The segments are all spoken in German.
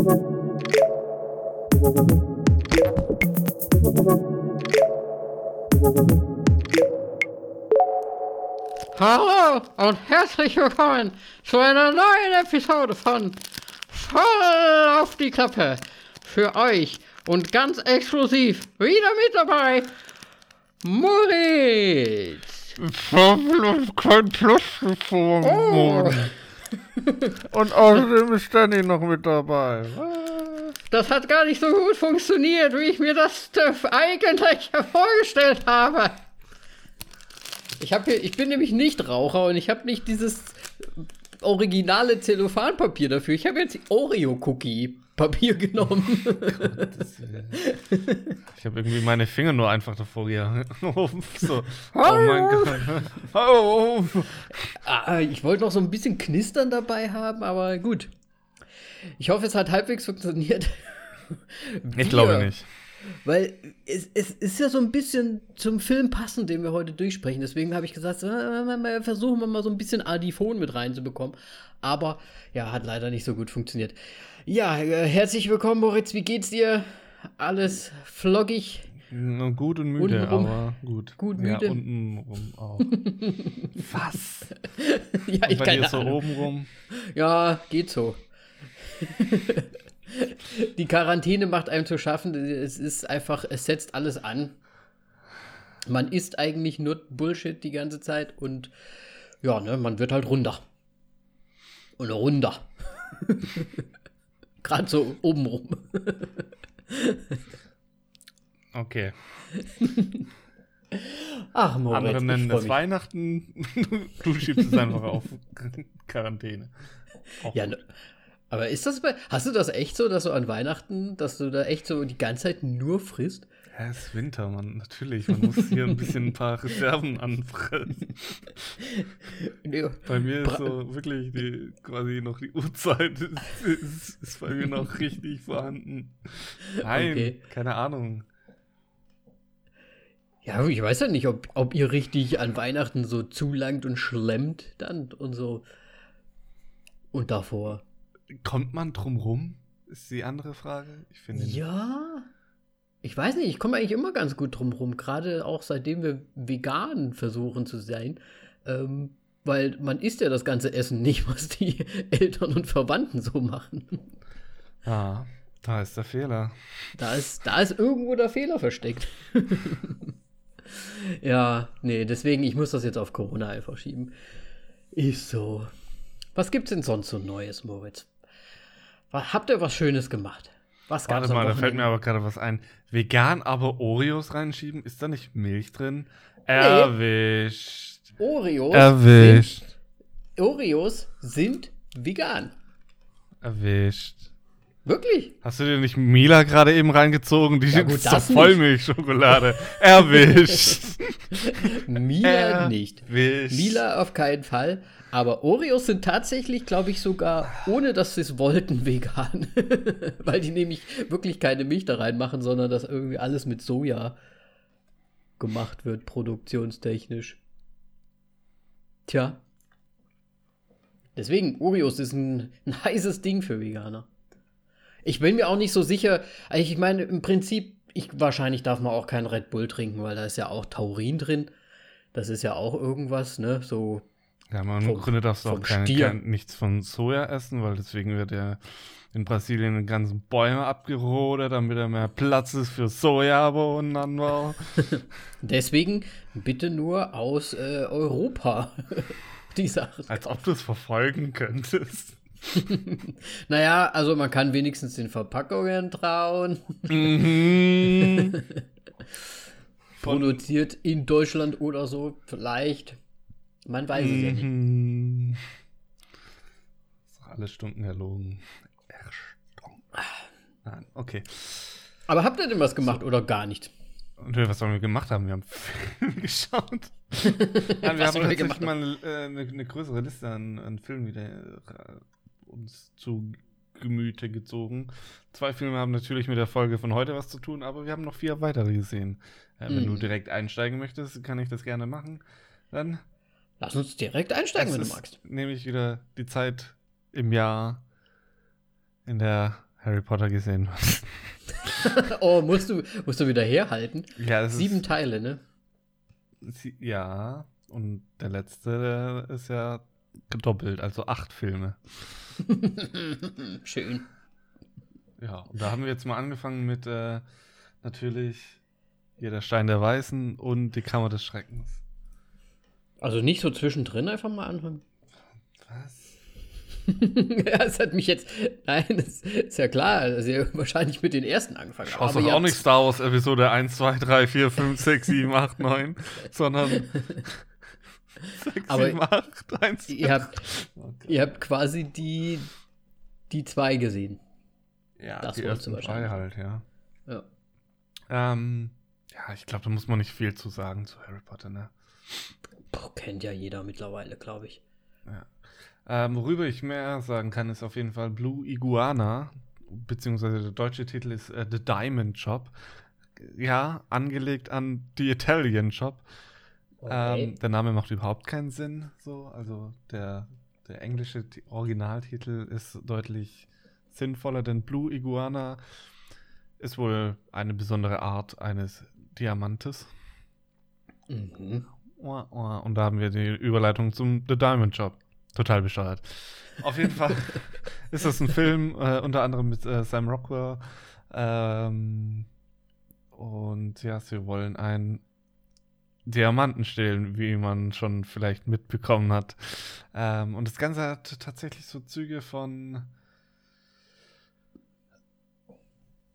Hallo und herzlich willkommen zu einer neuen Episode von Voll auf die Klappe. Für euch und ganz exklusiv wieder mit dabei Moritz. Ich habe kein Plus. Oh. Und außerdem ist Danny noch mit dabei. Das hat gar nicht so gut funktioniert, wie ich mir das eigentlich vorgestellt habe. Ich, hab hier, ich bin nämlich nicht Raucher und ich habe nicht dieses originale Zellophanpapier dafür. Ich habe jetzt Oreo-Cookie-Papier genommen. Ich habe irgendwie meine Finger nur einfach davor gehoben. So. Oh mein Gott. Oh. Ich wollte noch so ein bisschen Knistern dabei haben, aber gut. Ich hoffe, es hat halbwegs funktioniert. Ich glaube nicht. Weil es, es ist ja so ein bisschen zum Film passend, den wir heute durchsprechen. Deswegen habe ich gesagt, äh, versuchen wir mal so ein bisschen Adifon mit reinzubekommen. Aber ja, hat leider nicht so gut funktioniert. Ja, äh, herzlich willkommen, Moritz. Wie geht's dir? Alles floggig? Gut und müde, Untenrum. aber gut. Gut müde. Ja, untenrum auch. Was? ja, Und ich bei keine dir so Ahnung. obenrum? Ja, geht so. Die Quarantäne macht einem zu schaffen. Es ist einfach, es setzt alles an. Man isst eigentlich nur Bullshit die ganze Zeit und ja, ne, man wird halt runder. Und runder. Gerade so obenrum. Okay. Ach, Moritz, Andere nennen das mich. Weihnachten. Du schiebst es einfach auf Quarantäne. Auch Ja, gut. ne, aber ist das bei, hast du das echt so, dass du an Weihnachten, dass du da echt so die ganze Zeit nur frisst? Ja, es ist Winter, man. Natürlich. Man muss hier ein bisschen ein paar Reserven anfressen. Nee, Bei mir ist so wirklich die, quasi noch die Uhrzeit ist, ist, ist bei mir noch richtig vorhanden. Nein, Okay. keine Ahnung. Ja, ich weiß ja nicht, ob, ob ihr richtig an Weihnachten so zulangt und schlemmt dann und so. Und davor. Kommt man drum rum? Ist die andere Frage. Ich finde nicht. Ich weiß nicht, ich komme eigentlich immer ganz gut drum rum, gerade auch seitdem wir vegan versuchen zu sein. Ähm, weil man isst ja das ganze Essen nicht, was die Eltern und Verwandten so machen. Ah, da ist der Fehler. Da ist, da ist irgendwo der Fehler versteckt. ja, nee, deswegen, ich muss das jetzt auf Corona einfach schieben. Ist so. Was gibt's denn sonst so Neues, Moritz? Habt ihr was Schönes gemacht? Was gab's Warte mal, da fällt mir aber gerade was ein. Vegan, aber Oreos reinschieben? Ist da nicht Milch drin? Erwischt. Oreos Erwischt. Sind, Oreos sind vegan. Erwischt. Wirklich? Hast du dir nicht Mila gerade eben reingezogen? Die Ja, gut, ist doch nicht. Vollmilchschokolade. Erwischt. Mila nicht. Erwischt. Mila auf keinen Fall. Aber Oreos sind tatsächlich, glaube ich, sogar, ohne dass sie es wollten, vegan. Weil die nämlich wirklich keine Milch da reinmachen, sondern dass irgendwie alles mit Soja gemacht wird, produktionstechnisch. Tja. Deswegen, Oreos ist ein, ein heißes Ding für Veganer. Ich bin mir auch nicht so sicher. Ich meine, im Prinzip, ich, wahrscheinlich darf man auch kein Red Bull trinken, weil da ist ja auch Taurin drin. Das ist ja auch irgendwas, ne? So Ja, man Vom- Grunde darfst du auch Stier. kein, nichts von Soja essen, weil deswegen wird ja in Brasilien die ganzen Bäume abgerodet, damit da mehr Platz ist für Sojabohnenanbau. Deswegen bitte nur aus äh, Europa die Sachen. Als ob du es verfolgen könntest. Naja, also man kann wenigstens den Verpackungen trauen. Mhm. Produziert in Deutschland oder so, vielleicht. Man weiß es ja nicht. Mhm. Ist doch alles Stunden erlogen. Nein, okay. Aber habt ihr denn was gemacht oder gar nicht? Und was sollen wir gemacht haben? Wir haben Filme geschaut. Nein, wir Was haben wir tatsächlich mal eine, äh, eine, eine größere Liste an, an Filmen wieder äh, uns zu Gemüte gezogen. Zwei Filme haben natürlich mit der Folge von heute was zu tun, aber wir haben noch vier weitere gesehen. Äh, wenn Mhm. du direkt einsteigen möchtest, kann ich das gerne machen. Dann Lass uns direkt einsteigen, es wenn du magst. nämlich wieder die Zeit im Jahr, in der Harry Potter gesehen. oh, musst du, musst du wieder herhalten? Ja, Sieben ist, Teile, ne? sie- Ja, und der letzte ist ja gedoppelt, also acht Filme. Schön. Ja, und da haben wir jetzt mal angefangen mit äh, natürlich hier der Stein der Weißen und die Kammer des Schreckens. Also nicht so zwischendrin einfach mal anfangen. Was? ja, es hat mich jetzt. Nein, das ist ja klar, dass ihr wahrscheinlich mit den ersten angefangen habt. Schaust doch auch nicht Star Wars Episode 1, 2, 3, 4, 5, 6, 7, 8, 9, sondern 6, Aber 7, 8, 1, Ihr habt, Okay. ihr habt quasi die, die zwei gesehen. Ja, das die ersten drei halt, ja. Ja. Ähm, ja, ich glaube, da muss man nicht viel zu sagen zu Harry Potter, ne? Boah, kennt ja jeder mittlerweile, glaube ich. Ähm, worüber ich mehr sagen kann, ist auf jeden Fall Blue Iguana, beziehungsweise der deutsche Titel ist äh, The Diamond Shop. Ja, angelegt an The Italian Shop. Ähm, der Name macht überhaupt keinen Sinn, so. Also der, der englische Ti- Originaltitel ist deutlich sinnvoller, denn Blue Iguana ist wohl eine besondere Art eines Diamantes. mhm. Und da haben wir die Überleitung zum The Diamond Shop. Total bescheuert. Auf jeden Fall ist das ein Film, äh, unter anderem mit äh, Sam Rockwell. Ähm, und ja, sie wollen einen Diamanten stehlen, wie man schon vielleicht mitbekommen hat. Ähm, und das Ganze hat tatsächlich so Züge von.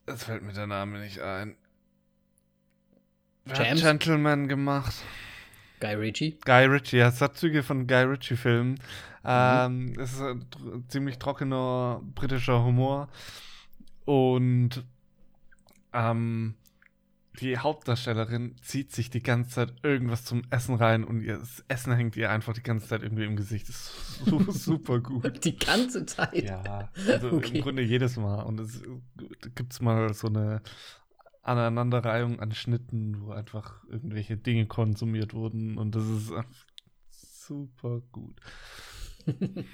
Es fällt mir der Name nicht ein. Wer hat? Gentleman gemacht? Guy Ritchie. Guy Ritchie, ja, es hat Züge von Guy Ritchie-Filmen. Ähm, es ist ein ziemlich trockener britischer Humor. Und ähm, die Hauptdarstellerin zieht sich die ganze Zeit irgendwas zum Essen rein und ihr das Essen hängt ihr einfach die ganze Zeit irgendwie im Gesicht. Das ist su super gut. Die ganze Zeit. Ja, also Okay. im Grunde jedes Mal. Und es gibt mal so eine Aneinanderreihung an Schnitten, wo einfach irgendwelche Dinge konsumiert wurden. Und das ist super gut.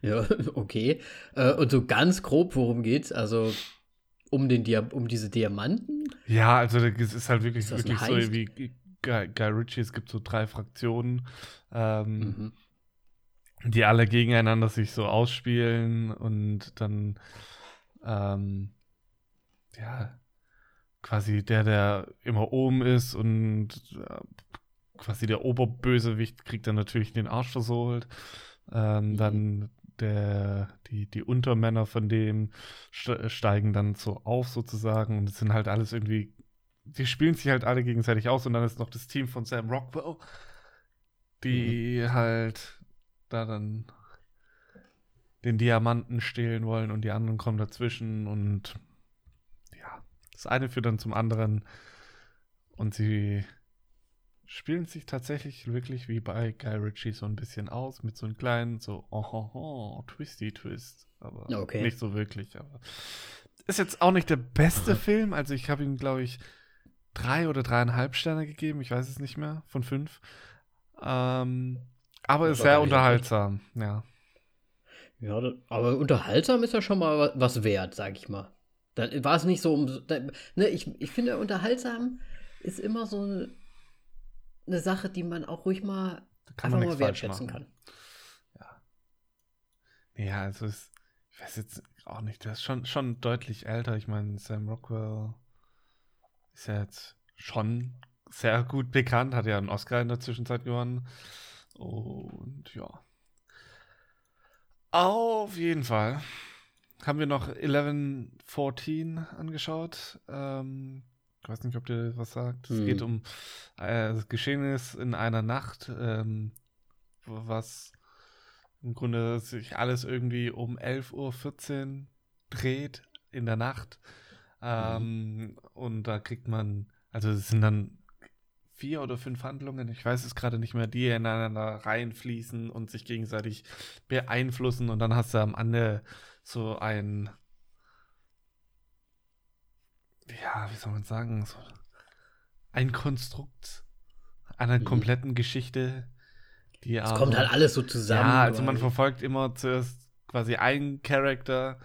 Ja, okay. Äh, und so ganz grob, worum geht's? Also um den Dia um diese Diamanten? Ja, also es ist halt wirklich, Ist wirklich so wie Guy, Guy Ritchie. Es gibt so drei Fraktionen, ähm, Mhm. die alle gegeneinander sich so ausspielen und dann ähm, ja quasi der, der immer oben ist und quasi der Oberbösewicht kriegt dann natürlich den Arsch versohlt. Ähm, Mhm. Dann der, die, die Untermänner von dem ste- steigen dann so auf sozusagen und es sind halt alles irgendwie, die spielen sich halt alle gegenseitig aus und dann ist noch das Team von Sam Rockwell, die halt da dann den Diamanten stehlen wollen und die anderen kommen dazwischen und das eine führt dann zum anderen und sie spielen sich tatsächlich wirklich wie bei Guy Ritchie so ein bisschen aus mit so einem kleinen so oh, oh, oh twisty twist, aber Okay. nicht so wirklich, aber ist jetzt auch nicht der beste Film, also ich habe ihm glaube ich drei oder dreieinhalb Sterne gegeben, ich weiß es nicht mehr, von fünf. Ähm, aber ist sehr unterhaltsam, ja. Ja, aber unterhaltsam ist ja schon mal wa- was wert, sag ich mal. Dann war es nicht so um. Ne, ich, ich finde, unterhaltsam ist immer so eine, eine Sache, die man auch ruhig mal einfach mal wertschätzen kann. Ja. Ja, also es, ich weiß jetzt auch nicht, der ist schon, schon deutlich älter. Ich meine, Sam Rockwell ist ja jetzt schon sehr gut bekannt, hat ja einen Oscar in der Zwischenzeit gewonnen. Und ja. Auf jeden Fall haben wir noch 1114 angeschaut. Ähm, ich weiß nicht, ob dir was sagt. Es Hm. geht um äh, das Geschehnis in einer Nacht, ähm, was im Grunde sich alles irgendwie um 11.14 Uhr dreht in der Nacht. Ähm, Und da kriegt man, also es sind dann vier oder fünf Handlungen, ich weiß es gerade nicht mehr, die ineinander reinfließen und sich gegenseitig beeinflussen und dann hast du am Ende so ein, ja, wie soll man sagen, so ein Konstrukt einer Mhm. kompletten Geschichte, die Es kommt halt alles so zusammen. ja, also man verfolgt immer zuerst quasi einen Charakter,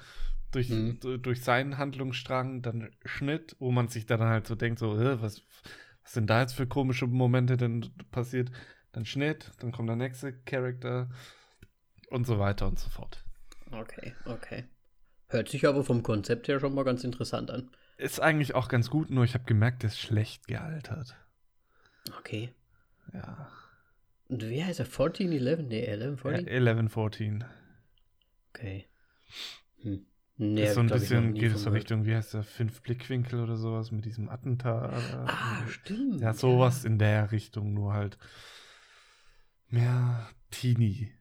durch, Mhm. du- durch seinen Handlungsstrang, dann Schnitt, wo man sich dann halt so denkt, so, "Hä, was, was sind da jetzt für komische Momente denn passiert? Dann Schnitt, dann kommt der nächste Charakter und so weiter und so fort. Okay, okay. Hört sich aber vom Konzept her schon mal ganz interessant an. Ist eigentlich auch ganz gut, nur ich habe gemerkt, der ist schlecht gealtert. Okay. Ja. Und wie heißt er? 1411? Nee, 1114? 11, 14. Okay. Hm. Nee, ist so ein bisschen, geht es so. Richtung, wie heißt der, fünf Blickwinkel oder sowas mit diesem Attentat. Ah, stimmt. Ja, sowas in der Richtung, nur halt mehr Teenie.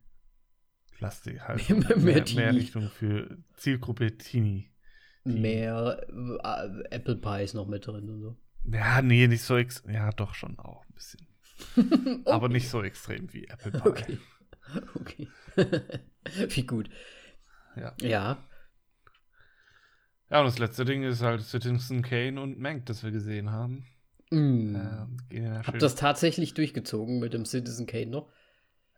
Lastig halt. Mehr- mehr mehr, Richtung für Zielgruppe Teenie. Mehr äh, Apple Pie ist noch mit drin und so. Ja, nee, nicht so ex Ja, doch schon auch ein bisschen. Aber nicht so extrem wie Apple Pie. Okay. Okay. wie gut. Ja. Ja. ja, und das letzte Ding ist halt Citizen Kane und Mank, das wir gesehen haben. Mm. Ähm, ja Hab das tatsächlich durchgezogen mit dem Citizen Kane noch.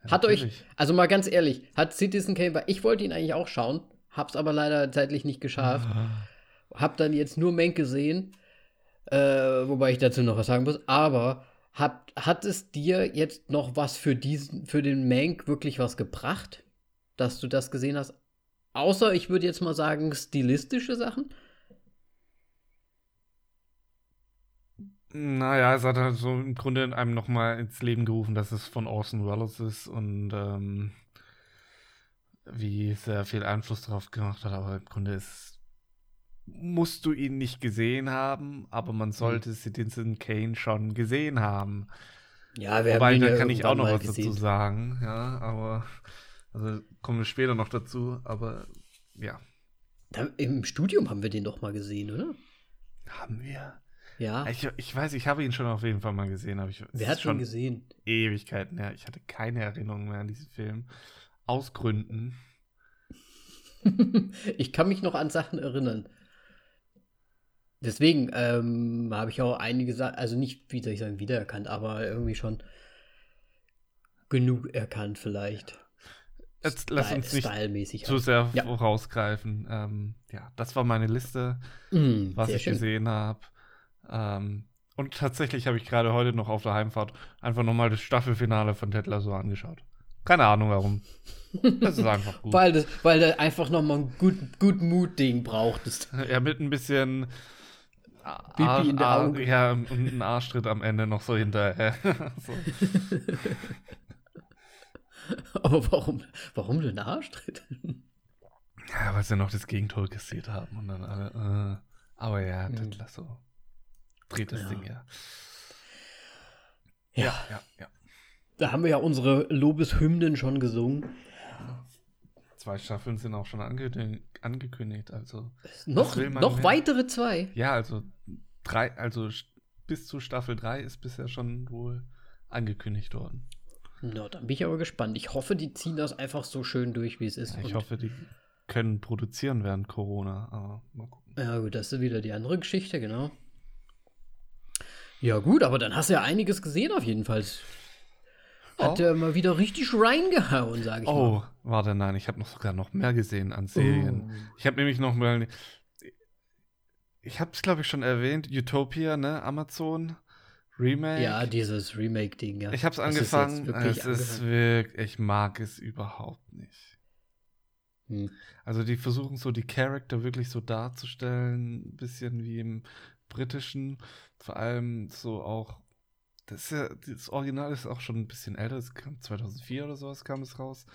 Hat euch, also mal ganz ehrlich, hat Citizen Kane, weil ich wollte ihn eigentlich auch schauen, hab's aber leider zeitlich nicht geschafft. Ah. Hab dann jetzt nur Mank gesehen, äh, wobei ich dazu noch was sagen muss, aber hat, hat es dir jetzt noch was für diesen, für den Mank wirklich was gebracht, dass du das gesehen hast? Außer, ich würde jetzt mal sagen, stilistische Sachen. Naja, es hat halt so im Grunde einem nochmal ins Leben gerufen, dass es von Orson Welles ist und ähm, wie sehr viel Einfluss darauf gemacht hat, aber im Grunde ist, musst du ihn nicht gesehen haben, aber man sollte Citizen Kane schon gesehen haben. Ja, wir Wobei, ihn da kann ich auch noch was dazu gesehen. sagen, ja, aber also kommen wir später noch dazu, aber ja, Da, Im Studium haben wir den doch mal gesehen, oder? haben wir. Ja. Ich, ich weiß, ich habe ihn schon auf jeden Fall mal gesehen, aber ich Wer hat schon gesehen? Ewigkeiten her. Ich hatte keine Erinnerung mehr an diesen Film. Aus Gründen. ich kann mich noch an Sachen erinnern. Deswegen ähm, habe ich auch einige Sachen, also nicht, wie soll ich sagen, wiedererkannt, aber irgendwie schon genug erkannt vielleicht. Jetzt lass uns nicht Stylmäßig zu halt. sehr Ja. vorausgreifen. Ähm, ja, das war meine Liste, Mm, was ich schön. gesehen habe. Ähm, und tatsächlich habe ich gerade heute noch auf der Heimfahrt einfach nochmal das Staffelfinale von Ted Lasso angeschaut. Keine Ahnung warum. Das ist einfach gut. Weil, das, weil du einfach nochmal ein gut, gut Mut-Ding brauchtest. ja, mit ein bisschen Pipi in der Augen. Ja, und ein Arschtritt am Ende noch so hinterher. so. Aber warum, warum du einen Arschtritt? Ja, weil sie noch das Gegentor kassiert haben und dann alle. Äh, aber ja, Mhm. Ted Lasso dreht das Ja. Ding ja. Ja, ja, ja. da haben wir ja unsere Lobeshymnen schon gesungen. Zwei Staffeln sind auch schon ange angekündigt, also. Noch, noch mehr? weitere zwei. Ja, also drei, also bis zu Staffel 3 ist bisher schon wohl angekündigt worden. Na, dann bin ich aber gespannt. Ich hoffe, die ziehen das einfach so schön durch, wie es ist. Ja, ich hoffe, die können produzieren während Corona, aber mal gucken. Ja, gut, das ist wieder die andere Geschichte, genau. Ja, gut, aber dann hast du ja einiges gesehen auf jeden Fall. Hat Oh. ja mal wieder richtig reingehauen, sag ich Oh, mal. warte, nein, ich habe noch sogar noch mehr gesehen an Serien. Oh. Ich habe nämlich noch mal. Ich habe es, glaube ich, schon erwähnt. Utopia, ne? Amazon Remake. Ja, dieses Remake-Ding, ja. ich habe es angefangen. es ist wirklich. Ich mag es überhaupt nicht. Hm. Also die versuchen so die Charakter wirklich so darzustellen, ein bisschen wie im britischen, vor allem so auch. Das, ja, das Original ist auch schon ein bisschen älter, es kam 2004 oder sowas kam es raus.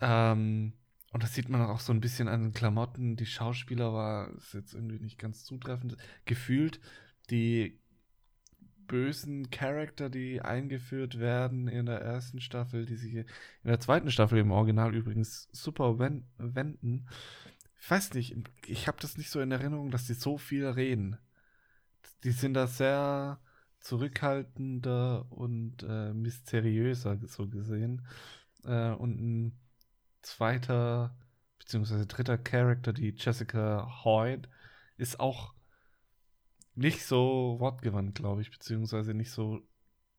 Ähm, und das sieht man auch so ein bisschen an den Klamotten. Die Schauspieler war ist jetzt irgendwie nicht ganz zutreffend. Gefühlt die bösen Charakter, die eingeführt werden in der ersten Staffel, die sich in der zweiten Staffel im Original übrigens super wen- wenden. Ich weiß nicht, ich habe das nicht so in Erinnerung, dass die so viel reden. Die sind da sehr zurückhaltender und äh, mysteriöser so gesehen. Äh, und ein zweiter beziehungsweise dritter Charakter, die Jessica Hoyt, ist auch nicht so wortgewandt, glaube ich, beziehungsweise nicht so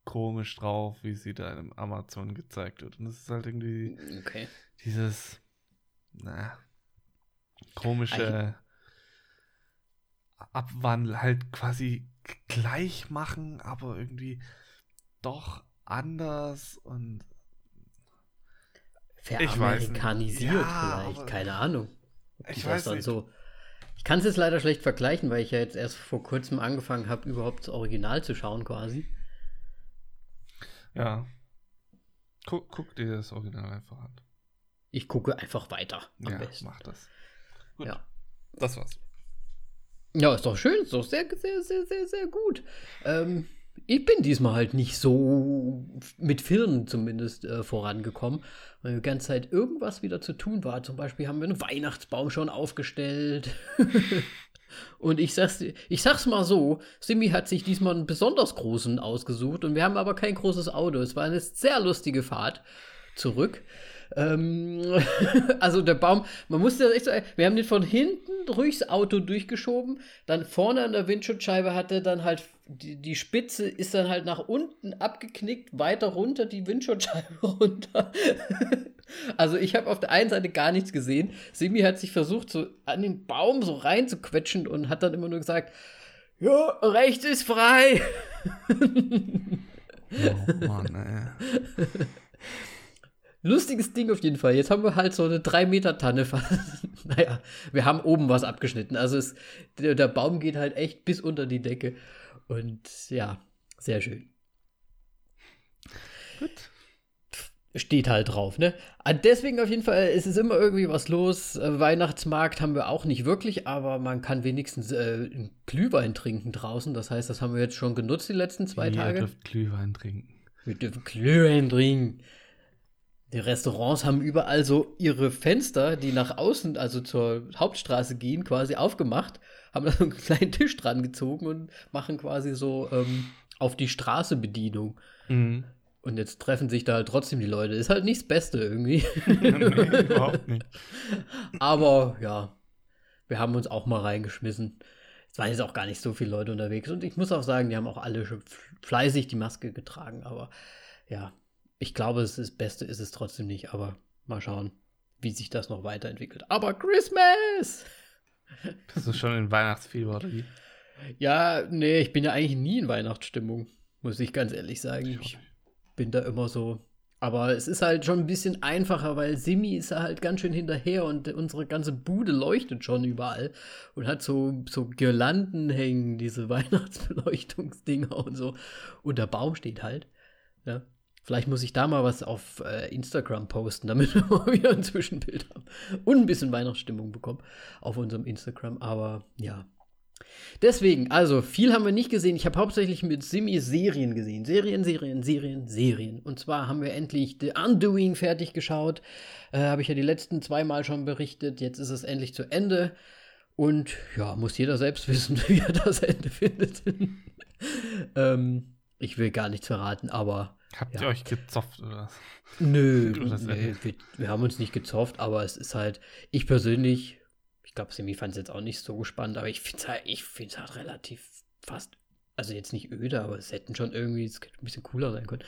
komisch drauf, wie sie da im Amazon gezeigt wird. Und das ist halt irgendwie Okay. dieses, na, komische Abwandel halt quasi gleich machen, aber irgendwie doch anders und veramerikanisiert ja, vielleicht, keine Ahnung. Ich weiß nicht. So ich kann es jetzt leider schlecht vergleichen, weil ich ja jetzt erst vor kurzem angefangen habe, überhaupt das Original zu schauen quasi. Ja. Guck, guck dir das Original einfach an. Ich gucke einfach weiter. Am ja, besten. mach das. Gut. Ja. Das war's. Ja, ist doch schön, ist doch sehr, sehr, sehr, sehr, sehr gut. Ähm, ich bin diesmal halt nicht so mit Filmen zumindest äh, vorangekommen, weil die ganze Zeit irgendwas wieder zu tun war. Zum Beispiel haben wir einen Weihnachtsbaum schon aufgestellt. und ich sag's, ich sag's mal so, Simi hat sich diesmal einen besonders großen ausgesucht und wir haben aber kein großes Auto. Es war eine sehr lustige Fahrt zurück. Ähm, also der Baum, man musste echt so, wir haben den von hinten durchs Auto durchgeschoben, dann vorne an der Windschutzscheibe hatte dann halt, die, die Spitze ist dann halt nach unten abgeknickt, weiter runter, die Windschutzscheibe runter. also ich habe auf der einen Seite gar nichts gesehen. Simi hat sich versucht, so an den Baum so reinzuquetschen und hat dann immer nur gesagt, ja, rechts ist frei. oh Mann, ey. Lustiges Ding auf jeden Fall. Jetzt haben wir halt so eine 3 Meter Tanne. naja, wir haben oben was abgeschnitten. Also es, der, der, Baum geht halt echt bis unter die Decke. Und ja, sehr schön. Gut. Steht halt drauf, ne? Ah, deswegen auf jeden Fall, es ist immer irgendwie was los. Äh, Weihnachtsmarkt haben wir auch nicht wirklich, aber man kann wenigstens äh, Glühwein trinken draußen. Das heißt, das haben wir jetzt schon genutzt die letzten zwei Ihr Tage. Wir dürfen Glühwein trinken. Wir dürfen Glühwein trinken. Die Restaurants haben überall so ihre Fenster, die nach außen, also zur Hauptstraße gehen, quasi aufgemacht, haben da so einen kleinen Tisch dran gezogen und machen quasi so ähm, auf die Straße Bedienung. Mhm. Und jetzt treffen sich da halt trotzdem die Leute. Ist halt nicht das Beste irgendwie. nee, überhaupt nicht. Aber ja, wir haben uns auch mal reingeschmissen. Es waren jetzt auch gar nicht so viele Leute unterwegs. Und ich muss auch sagen, die haben auch alle fleißig die Maske getragen. Aber ja, ich glaube, das, das Beste ist es trotzdem nicht, aber mal schauen, wie sich das noch weiterentwickelt. Aber Christmas! Bist du schon in Weihnachtsfieber oder wie? Ja, nee, ich bin ja eigentlich nie in Weihnachtsstimmung, muss ich ganz ehrlich sagen. Ich bin da immer so. Aber es ist halt schon ein bisschen einfacher, weil Simi ist halt ganz schön hinterher und unsere ganze Bude leuchtet schon überall und hat so, so Girlanden hängen, diese Weihnachtsbeleuchtungsdinger und so. Und der Baum steht halt. Ja. Vielleicht muss ich da mal was auf äh, Instagram posten, damit wir mal wieder ein Zwischenbild haben und ein bisschen Weihnachtsstimmung bekommen auf unserem Instagram. Aber ja. Deswegen, also viel haben wir nicht gesehen. Ich habe hauptsächlich mit Simi Serien gesehen. Serien, Serien, Serien, Serien. Und zwar haben wir endlich The Undoing fertig geschaut. Äh, habe ich ja die letzten zweimal schon berichtet. Jetzt ist es endlich zu Ende. Und ja, muss jeder selbst wissen, wie er das Ende findet. ähm, ich will gar nichts verraten, aber Habt ja. ihr euch gezofft oder? Nö, nee, wir, wir, haben uns nicht gezofft, aber es ist halt, ich persönlich, ich glaube, Semi fand es jetzt auch nicht so spannend, aber ich finde es halt, ich halt relativ fast, also jetzt nicht öde, aber es hätten schon irgendwie, es ein bisschen cooler sein können.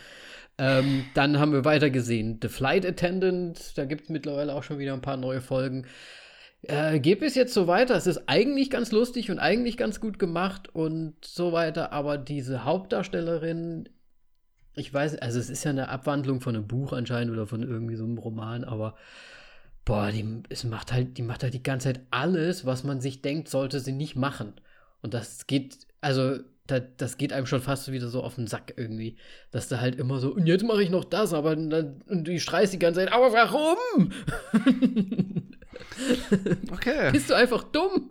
Ähm, dann haben wir weiter gesehen, The Flight Attendant, da gibt es mittlerweile auch schon wieder ein paar neue Folgen. Äh, geht bis jetzt so weiter. Es ist eigentlich ganz lustig und eigentlich ganz gut gemacht und so weiter, aber diese Hauptdarstellerin ich weiß, also es ist ja eine Abwandlung von einem Buch anscheinend oder von irgendwie so einem Roman, aber boah, die, es macht halt, die macht halt die ganze Zeit alles, was man sich denkt, sollte sie nicht machen. Und das geht, also das, das geht einem schon fast wieder so auf den Sack irgendwie. Dass du halt immer so, und jetzt mache ich noch das, aber dann, und du schreist die ganze Zeit, aber warum? Okay. Bist du einfach dumm?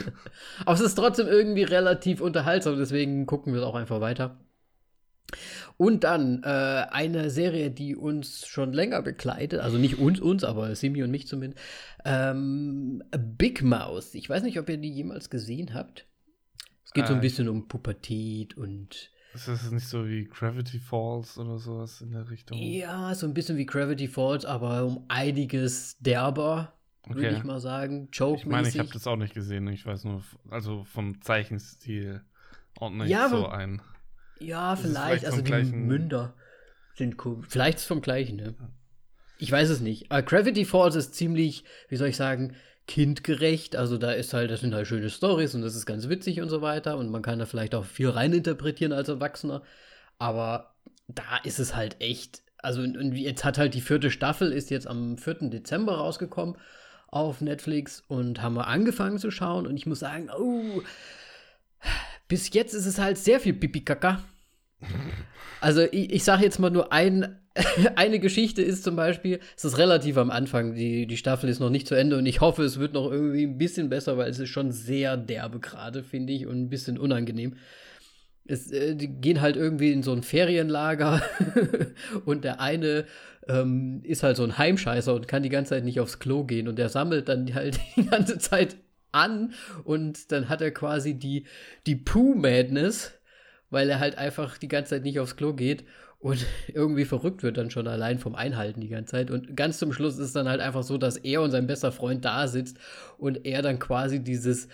aber es ist trotzdem irgendwie relativ unterhaltsam, deswegen gucken wir es auch einfach weiter. Und dann äh, eine Serie, die uns schon länger begleitet, also nicht uns, uns, aber Simi und mich zumindest. Ähm, Big Mouse. Ich weiß nicht, ob ihr die jemals gesehen habt. Es geht äh, so ein äh, bisschen um Pubertät und. Ist das nicht so wie Gravity Falls oder sowas in der Richtung? Ja, so ein bisschen wie Gravity Falls, aber um einiges derber, okay. würde ich mal sagen. Joke ich meine, ich habe das auch nicht gesehen. Ich weiß nur, also vom Zeichenstil ordne ich ja, so ein. Ja, vielleicht. vielleicht also die Münder sind cool. Vielleicht ist es vom gleichen, ne? ich weiß es nicht. Uh, Gravity Falls ist ziemlich, wie soll ich sagen, kindgerecht. Also da ist halt, das sind halt schöne Stories und das ist ganz witzig und so weiter. Und man kann da vielleicht auch viel reininterpretieren als Erwachsener. Aber da ist es halt echt. Also jetzt hat halt die vierte Staffel, ist jetzt am 4. Dezember rausgekommen auf Netflix und haben wir angefangen zu schauen. Und ich muss sagen, oh, bis jetzt ist es halt sehr viel Pipi-Kaka. Also ich, ich sage jetzt mal nur ein, eine Geschichte ist zum Beispiel, es ist relativ am Anfang, die, die Staffel ist noch nicht zu Ende und ich hoffe, es wird noch irgendwie ein bisschen besser, weil es ist schon sehr derbe gerade, finde ich, und ein bisschen unangenehm. Es, äh, die gehen halt irgendwie in so ein Ferienlager und der eine ähm, ist halt so ein Heimscheißer und kann die ganze Zeit nicht aufs Klo gehen und der sammelt dann halt die ganze Zeit an und dann hat er quasi die, die Poo-Madness, weil er halt einfach die ganze Zeit nicht aufs Klo geht und irgendwie verrückt wird dann schon allein vom Einhalten die ganze Zeit. Und ganz zum Schluss ist dann halt einfach so, dass er und sein bester Freund da sitzt und er dann quasi dieses,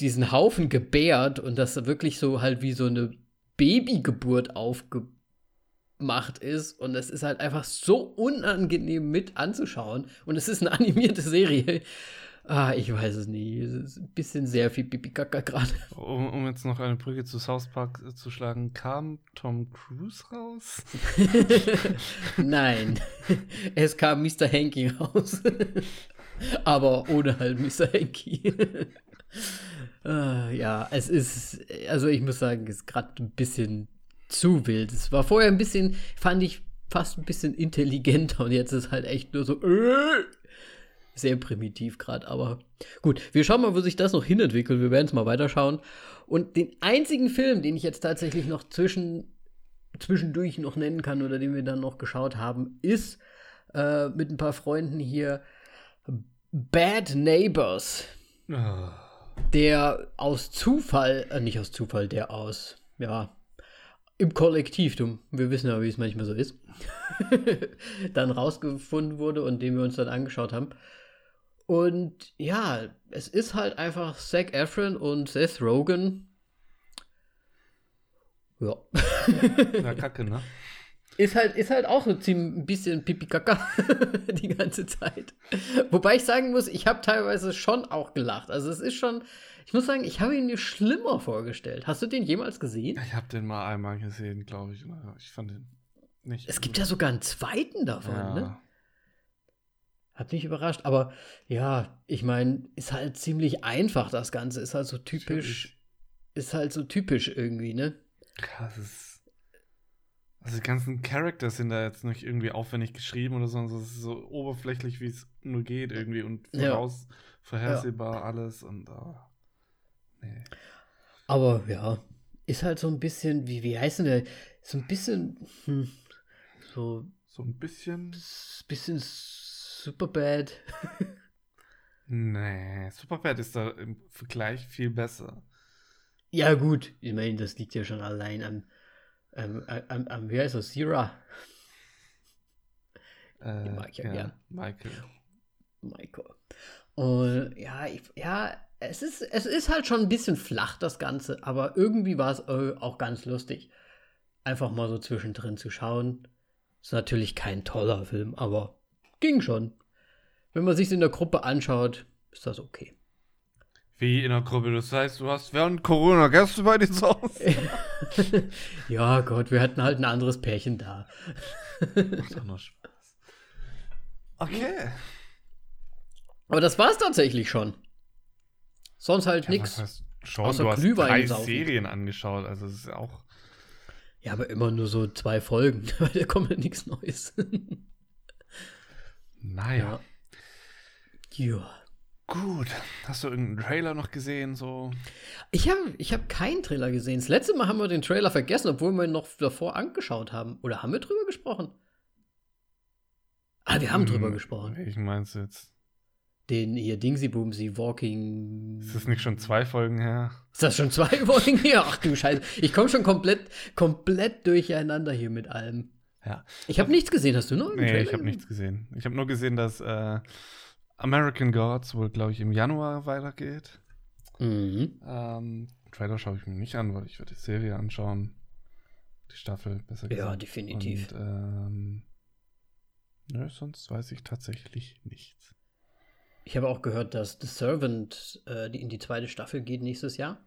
diesen Haufen gebärt und das wirklich so halt wie so eine Babygeburt aufgemacht ist. Und es ist halt einfach so unangenehm mit anzuschauen. Und es ist eine animierte Serie. Ah, ich weiß es nicht. Es ist ein bisschen sehr viel Pipi-Kaka gerade. Um, um, jetzt noch eine Brücke zu South Park äh, zu schlagen, kam Tom Cruise raus? Nein. Es kam Mr. Hanky raus. Aber ohne halt Mr. Hanky. ah, ja, es ist, also ich muss sagen, es ist gerade ein bisschen zu wild. Es war vorher ein bisschen, fand ich fast ein bisschen intelligenter und jetzt ist halt echt nur so. Äh, sehr primitiv gerade, aber gut. Wir schauen mal, wo sich das noch hinentwickelt. Wir werden es mal weiterschauen. Und den einzigen Film, den ich jetzt tatsächlich noch zwischen, zwischendurch noch nennen kann oder den wir dann noch geschaut haben, ist äh, mit ein paar Freunden hier Bad Neighbors. Oh. Der aus Zufall, äh, nicht aus Zufall, der aus, ja, im Kollektiv, du, wir wissen ja, wie es manchmal so ist, dann rausgefunden wurde und den wir uns dann angeschaut haben. Und ja, es ist halt einfach Zac Efron und Seth Rogen. Ja. Na, kacke, ne? Ist halt, ist halt auch so ziemlich ein bisschen Pipi-Kaka die ganze Zeit. Wobei ich sagen muss, ich habe teilweise schon auch gelacht. Also es ist schon, ich muss sagen, ich habe ihn mir schlimmer vorgestellt. Hast du den jemals gesehen? Ich habe den mal einmal gesehen, glaube ich. Ich fand den nicht. Es gibt ja sogar einen zweiten davon, ja. ne? Hat mich überrascht, aber ja, ich meine, ist halt ziemlich einfach das Ganze, ist halt so typisch, ist halt so typisch irgendwie, ne? Krass. Also die ganzen Charakter sind da jetzt nicht irgendwie aufwendig geschrieben oder so, es ist so oberflächlich, wie es nur geht irgendwie und voraus ja. vorhersehbar ja. alles und oh, nee. Aber ja, ist halt so ein bisschen, wie, wie heißt denn der? So ein bisschen, hm, so. So ein bisschen. Bisschen Superbad. nee, Superbad ist da im Vergleich viel besser. Ja, gut. Ich meine, das liegt ja schon allein am, am, am, am wie heißt er, Sierra. Äh, Den mag ich ja, ja gern. Michael. Michael. Und ja, ich, ja, es ist, es ist halt schon ein bisschen flach, das Ganze, aber irgendwie war es äh, auch ganz lustig. Einfach mal so zwischendrin zu schauen. Ist natürlich kein toller Film, aber ging schon. Wenn man sich in der Gruppe anschaut, ist das okay. Wie in der Gruppe? Das heißt, du hast während Corona Gäste bei dir zu Hause? ja, Gott, wir hatten halt ein anderes Pärchen da. Macht doch noch Spaß. Okay. Aber das war's tatsächlich schon. Sonst halt ja, nichts. Schon, außer du hast Glühwein drei saufen. Serien angeschaut, also es ist auch. Ja, aber immer nur so zwei Folgen, weil da kommt ja nichts Neues. Naja. Ja. ja. Gut. Hast du irgendeinen Trailer noch gesehen? So? Ich habe ich hab keinen Trailer gesehen. Das letzte Mal haben wir den Trailer vergessen, obwohl wir ihn noch davor angeschaut haben. Oder haben wir drüber gesprochen? Ah, wir haben hm, drüber gesprochen. Welchen meinst du jetzt? Den hier Dingsy Boomsy Walking. Ist das nicht schon zwei Folgen her? Ist das schon zwei Folgen her? Ach du Scheiße. Ich komme schon komplett, komplett durcheinander hier mit allem. Ja. Ich habe nichts gesehen. Hast du noch? Nee, ich habe nichts gesehen. Ich habe nur gesehen, dass äh, American Gods wohl, glaube ich, im Januar weitergeht. Mhm. Ähm, Trailer schaue ich mir nicht an, weil ich werde die Serie anschauen. Die Staffel, besser gesagt. Ja, definitiv. Und, ähm, Nö, sonst weiß ich tatsächlich nichts. Ich habe auch gehört, dass The Servant äh, die in die zweite Staffel geht nächstes Jahr.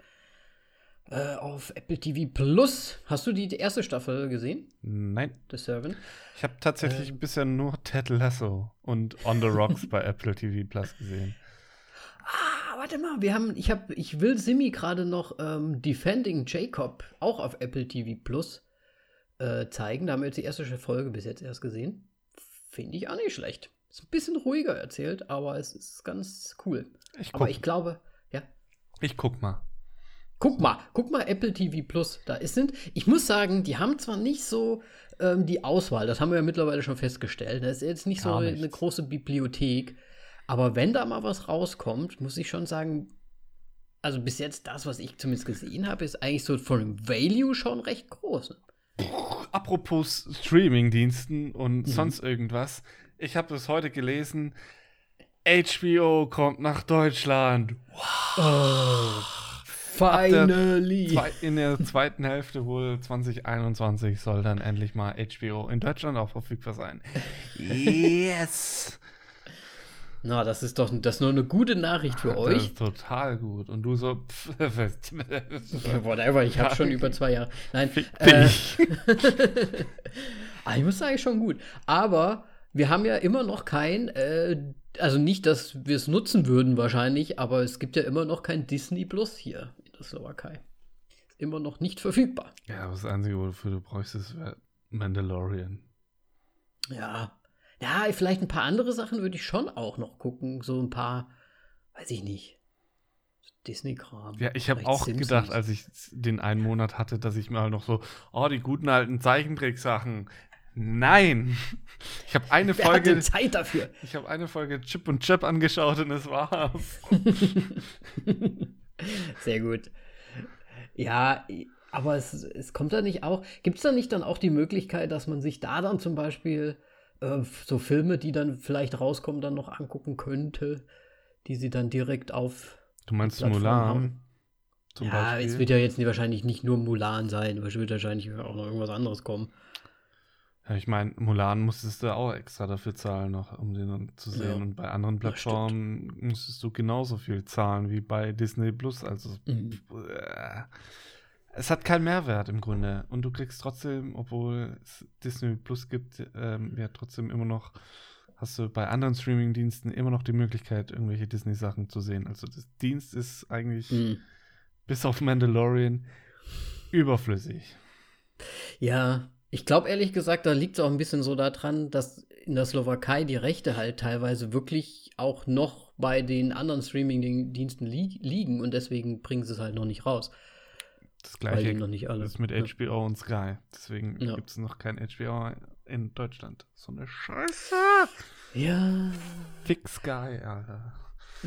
Äh, auf Apple TV Plus. Hast du die, erste Staffel gesehen? Nein. The Servant? Ich habe tatsächlich Ähm. bisher nur Ted Lasso und On the Rocks bei Apple TV Plus gesehen. Ah, warte mal, wir haben, ich habe, ich will Simi gerade noch ähm, Defending Jacob auch auf Apple TV Plus äh, zeigen. Da haben wir jetzt die erste Folge bis jetzt erst gesehen. Finde ich auch nicht schlecht. Ist ein bisschen ruhiger erzählt, aber es ist ganz cool. Ich Aber ich glaube, ja. ich guck mal. Guck mal, guck mal Apple TV Plus. Da ist sind, ich muss sagen, die haben zwar nicht so ähm, die Auswahl, das haben wir ja mittlerweile schon festgestellt. Das ist jetzt nicht so Gar eine nichts. große Bibliothek. Aber wenn da mal was rauskommt, muss ich schon sagen, also bis jetzt das, was ich zumindest gesehen habe, ist eigentlich so von dem Value schon recht groß. Apropos Streamingdiensten und Mhm. sonst irgendwas. Ich habe das heute gelesen. HBO kommt nach Deutschland. Finally! Zwei, in der zweiten Hälfte wohl 2021 soll dann endlich mal HBO in Deutschland auch verfügbar sein. Yes! Na, das ist doch das ist nur eine gute Nachricht für Das euch. ist total gut. Und du so. pff, Whatever, ich habe schon über zwei Jahre. Nein, äh. Ah, ich muss sagen, schon gut. Aber wir haben ja immer noch kein, äh, also nicht, dass wir es nutzen würden wahrscheinlich, aber es gibt ja immer noch kein Disney Plus hier der Slowakei. Ist immer noch nicht verfügbar. Ja, das Einzige, wofür du bräuchst, ist wär Mandalorian. Ja. Ja, vielleicht ein paar andere Sachen würde ich schon auch noch gucken. So ein paar, weiß ich nicht. Disney-Kram. Ja, ich habe auch Simpsons. gedacht, als ich den einen Monat hatte, dass ich mir halt noch so, oh, die guten alten Zeichentricksachen. Nein! Ich habe eine Wer Folge, denn Zeit dafür? ich habe eine Folge Chip und Chap angeschaut und es war's. Sehr gut. Ja, aber es, es kommt da nicht auch. Gibt es da nicht dann auch die Möglichkeit, dass man sich da dann zum Beispiel äh, so Filme, die dann vielleicht rauskommen, dann noch angucken könnte, die sie dann direkt auf. Du meinst Mulan? ja, Beispiel? es wird ja jetzt wahrscheinlich nicht nur Mulan sein, es wird wahrscheinlich auch noch irgendwas anderes kommen. Ja, ich meine, Mulan musstest du auch extra dafür zahlen, noch, um den dann zu sehen. Ja, Und bei anderen. Plattformen musstest du genauso viel zahlen wie bei Disney Plus. Also Mhm. äh, es hat keinen Mehrwert im Grunde. Und du kriegst trotzdem, obwohl es Disney Plus gibt, ähm, ja trotzdem immer noch, hast du bei anderen Streaming-Diensten immer noch die Möglichkeit, irgendwelche Disney-Sachen zu sehen. Also das Dienst ist eigentlich, Mhm. bis auf Mandalorian, überflüssig. Ja, ich glaube ehrlich gesagt, da liegt es auch ein bisschen so daran, dass in der Slowakei die Rechte halt teilweise wirklich auch noch bei den anderen Streaming-Diensten li liegen und deswegen bringen sie es halt noch nicht raus. Das gleiche noch nicht alle. ist mit ja. HBO und Sky. Deswegen Ja. gibt es noch kein HBO in Deutschland. So eine Scheiße. Ja. Fick Sky, Alter.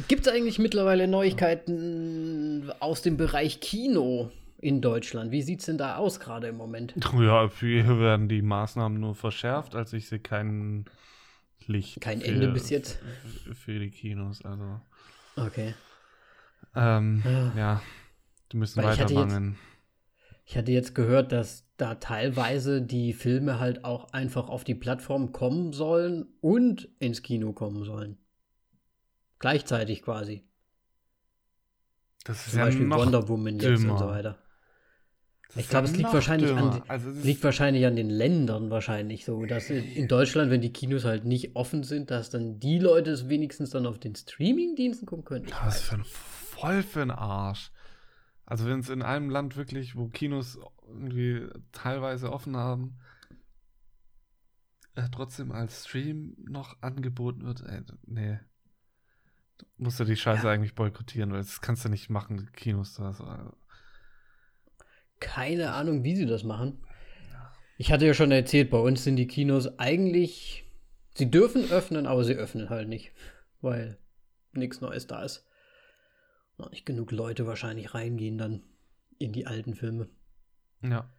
Gibt es eigentlich mittlerweile Neuigkeiten aus dem Bereich Kino in Deutschland? Wie sieht es denn da aus gerade im Moment? Ja, für hier werden die Maßnahmen nur verschärft, als ich sehe kein Licht. Kein für, Ende bis jetzt. Für, die Kinos, also. Okay. Ähm, Ja. ja, die müssen Weil ich hatte jetzt- weitermachen. Ich hatte jetzt gehört, dass da teilweise die Filme halt auch einfach auf die Plattform kommen sollen und ins Kino kommen sollen. Gleichzeitig quasi. Das ist Zum ja Beispiel noch Wonder Woman jetzt und so weiter. Das Ich glaube, es liegt wahrscheinlich an Also Liegt wahrscheinlich an den Ländern wahrscheinlich so, dass in Deutschland, wenn die Kinos halt nicht offen sind, dass dann die Leute es wenigstens dann auf den Streaming-Diensten gucken können. Ich Was für ein voll für ein Arsch. Also wenn es in einem Land wirklich, wo Kinos irgendwie teilweise offen haben, äh, trotzdem als Stream noch angeboten wird, ey, nee. Du musst ja die Scheiße Ja. eigentlich boykottieren, weil das kannst du nicht machen, Kinos da so. Keine Ahnung, wie sie das machen. Ich hatte ja schon erzählt, bei uns sind die Kinos eigentlich, sie dürfen öffnen, aber sie öffnen halt nicht, weil nichts Neues da ist. Noch nicht genug Leute wahrscheinlich reingehen dann in die alten Filme. Ja.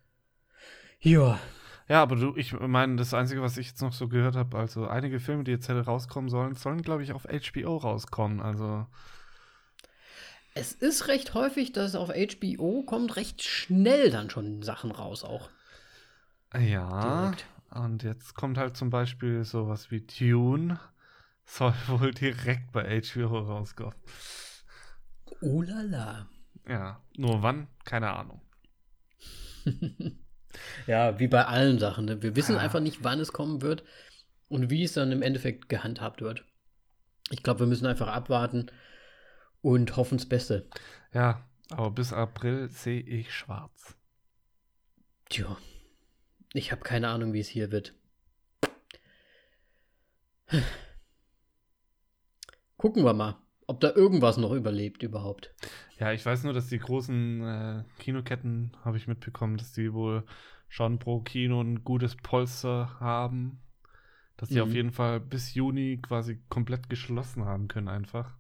Ja, Ja, aber du, ich meine, das Einzige, was ich jetzt noch so gehört habe, also einige Filme, die jetzt hätte rauskommen sollen, sollen, glaube ich, auf HBO rauskommen. Also, es ist recht häufig, dass auf HBO kommt recht schnell dann schon Sachen raus auch. ja. Direkt. Und jetzt kommt halt zum Beispiel sowas wie Tune, soll wohl direkt bei HBO rauskommen. Oh la la. Ja, nur wann? Keine Ahnung. ja, wie bei allen Sachen. Ne? Wir wissen Ja. einfach nicht, wann es kommen wird und wie es dann im Endeffekt gehandhabt wird. Ich glaube, wir müssen einfach abwarten und hoffen das Beste. Ja, aber bis April sehe ich schwarz. Tja, ich habe keine Ahnung, wie es hier wird. Gucken wir mal, ob da irgendwas noch überlebt überhaupt. Ja, ich weiß nur, dass die großen äh, Kinoketten, habe ich mitbekommen, dass die wohl schon pro Kino ein gutes Polster haben. Dass die Mhm. auf jeden Fall bis Juni quasi komplett geschlossen haben können, einfach.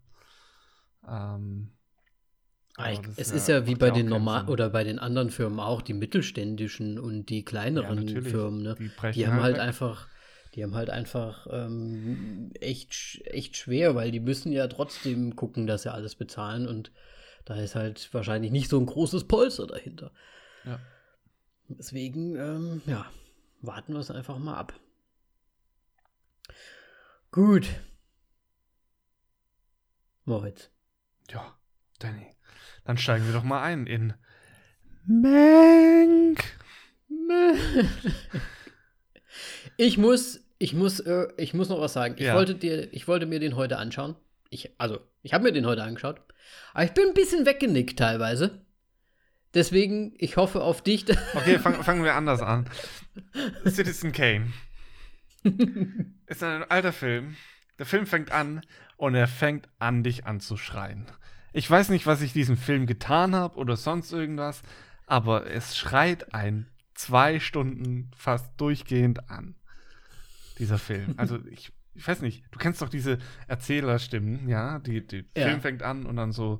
Ähm, Ah, es ist ja wie macht bei den normalen oder bei den anderen Firmen auch, die mittelständischen und die kleineren natürlich. Firmen, ne? Die Die haben halt weg. einfach, die haben halt einfach ähm, echt, echt schwer, weil die müssen ja trotzdem gucken, dass sie alles bezahlen und da ist halt wahrscheinlich nicht so ein großes Polster dahinter. Ja. Deswegen, ähm, ja, warten wir es einfach mal ab. Gut. Moritz. Ja, Danny. Dann steigen wir doch mal ein in Mank. Ich muss, ich muss, äh, ich muss noch was sagen. Ich Ja. wollte dir, ich wollte mir den heute anschauen. Ich, also, ich habe mir den heute angeschaut. Aber ich bin ein bisschen weggenickt teilweise. Deswegen, ich hoffe auf dich. Okay, fang, fangen wir anders an. Citizen Kane. Ist ein alter Film. Der Film fängt an und er fängt an, dich anzuschreien. Ich weiß nicht, was ich diesem Film getan habe oder sonst irgendwas, aber es schreit ein zwei Stunden fast durchgehend an. Dieser Film. Also ich, ich weiß nicht, du kennst doch diese Erzählerstimmen, ja? Die, die Ja. Film fängt an und dann so,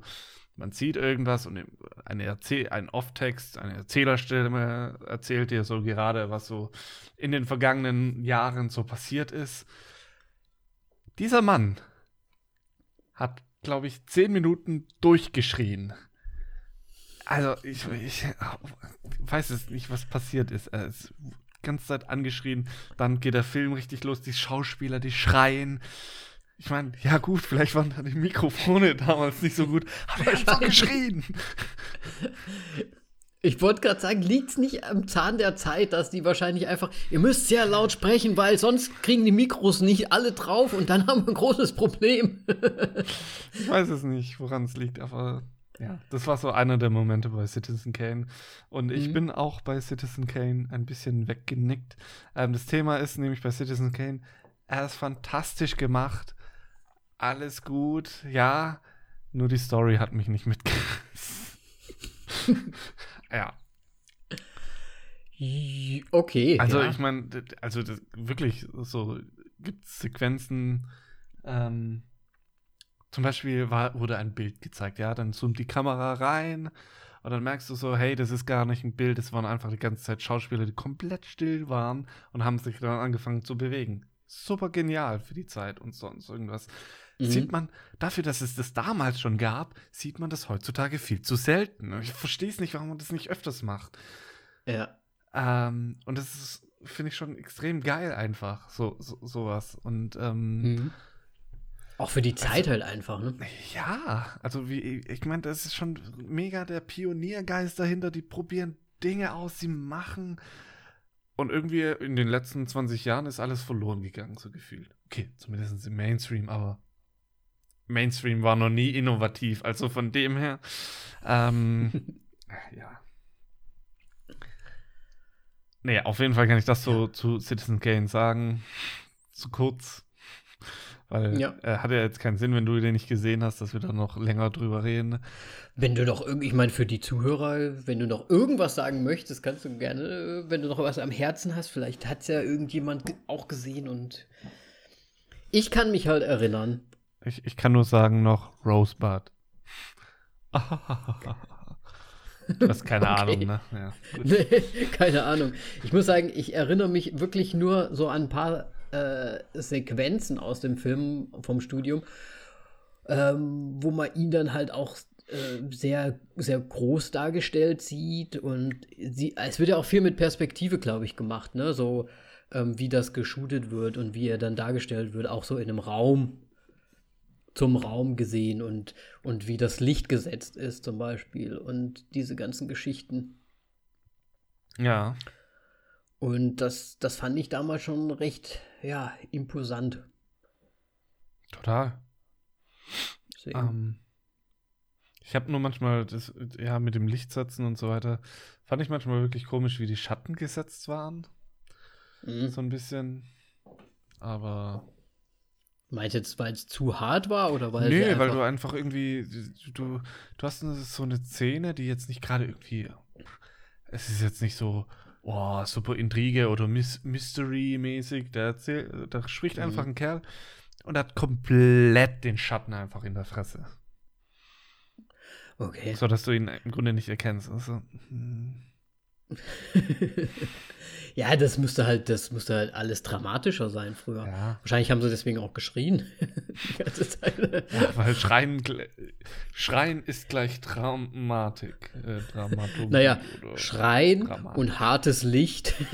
man sieht irgendwas und eine Erzähl ein Off-Text, eine Erzählerstimme erzählt dir so gerade, was so in den vergangenen Jahren so passiert ist. Dieser Mann hat, glaube ich, zehn Minuten durchgeschrien. Also, ich, ich weiß es nicht, was passiert ist. Er ist die ganze Zeit angeschrien. Dann geht der Film richtig los. Die Schauspieler, die schreien. Ich meine, ja gut, vielleicht waren da die Mikrofone damals nicht so gut, aber er hat doch geschrien. Ich wollte gerade sagen, liegt es nicht am Zahn der Zeit, dass die wahrscheinlich einfach, ihr müsst sehr laut sprechen, weil sonst kriegen die Mikros nicht alle drauf und dann haben wir ein großes Problem. Ich weiß es nicht, woran es liegt, aber ja, das war so einer der Momente bei Citizen Kane. Und ich Mhm. bin auch bei Citizen Kane ein bisschen weggenickt. Ähm, das Thema ist nämlich bei Citizen Kane, er ist fantastisch gemacht. Alles gut, ja. Nur die Story hat mich nicht mitgerissen. ja. Okay. Also ja. ich meine, also das, wirklich so gibt es Sequenzen. Ähm, zum Beispiel war, wurde ein Bild gezeigt, ja, dann zoomt die Kamera rein und dann merkst du so, hey, das ist gar nicht ein Bild, es waren einfach die ganze Zeit Schauspieler, die komplett still waren und haben sich dann angefangen zu bewegen. Super genial für die Zeit und sonst irgendwas. Mhm. Sieht man, dafür, dass es das damals schon gab, sieht man das heutzutage viel zu selten. Ich verstehe es nicht, warum man das nicht öfters macht. Ja. Ähm, und das ist, finde ich schon extrem geil einfach, so, so sowas. Und ähm, Mhm. Auch für die Zeit halt einfach, ne? ja, also wie, ich meine, das ist schon mega der Pioniergeist dahinter, die probieren Dinge aus, sie machen. Und irgendwie in den letzten 20 Jahren ist alles verloren gegangen, so gefühlt. Okay, zumindest im Mainstream, aber Mainstream war noch nie innovativ. Also von dem her, ähm, ja. Nee, auf jeden Fall kann ich das so zu Citizen Kane sagen. Zu kurz. Weil Ja. äh, hat ja jetzt keinen Sinn, wenn du den nicht gesehen hast, dass wir da noch länger drüber reden. Wenn du noch irgendwie, ich meine, für die Zuhörer, wenn du noch irgendwas sagen möchtest, kannst du gerne, äh, wenn du noch was am Herzen hast, vielleicht hat es ja irgendjemand ge- auch gesehen und ich kann mich halt erinnern. Ich, ich kann nur sagen noch Rosebud. du hast keine Okay. Ahnung, ne? Ja. Nee, keine Ahnung. Ich muss sagen, ich erinnere mich wirklich nur so an ein paar äh, Sequenzen aus dem Film vom Studium, ähm, wo man ihn dann halt auch äh, sehr, sehr groß dargestellt sieht und sie, es wird ja auch viel mit Perspektive, glaube ich, gemacht, ne? So ähm, wie das geshootet wird und wie er dann dargestellt wird, auch so in einem Raum zum Raum gesehen und, und wie das Licht gesetzt ist zum Beispiel und diese ganzen Geschichten. Ja. Und das, das fand ich damals schon recht, ja, imposant. Total. Ähm, ich habe nur manchmal das, ja, mit dem Lichtsetzen und so weiter, fand ich manchmal wirklich komisch, wie die Schatten gesetzt waren. Mhm. So ein bisschen. Aber Meinst du jetzt, weil es zu hart war oder weil Nee, weil du einfach irgendwie du du hast so eine Szene, die jetzt nicht gerade irgendwie es ist jetzt nicht so oh, super Intrige oder Mystery mäßig, da erzählt da spricht mhm. einfach ein Kerl und hat komplett den Schatten einfach in der Fresse. Okay. So dass du ihn im Grunde nicht erkennst. Also, hm. ja, das müsste halt, das müsste halt alles dramatischer sein früher. Ja. Wahrscheinlich haben sie deswegen auch geschrien. Die ganze Zeit. Ja, weil Schreien, Schreien ist gleich Dramatik. Äh, Dramaturgie naja, Schreien Dramatik. und hartes Licht.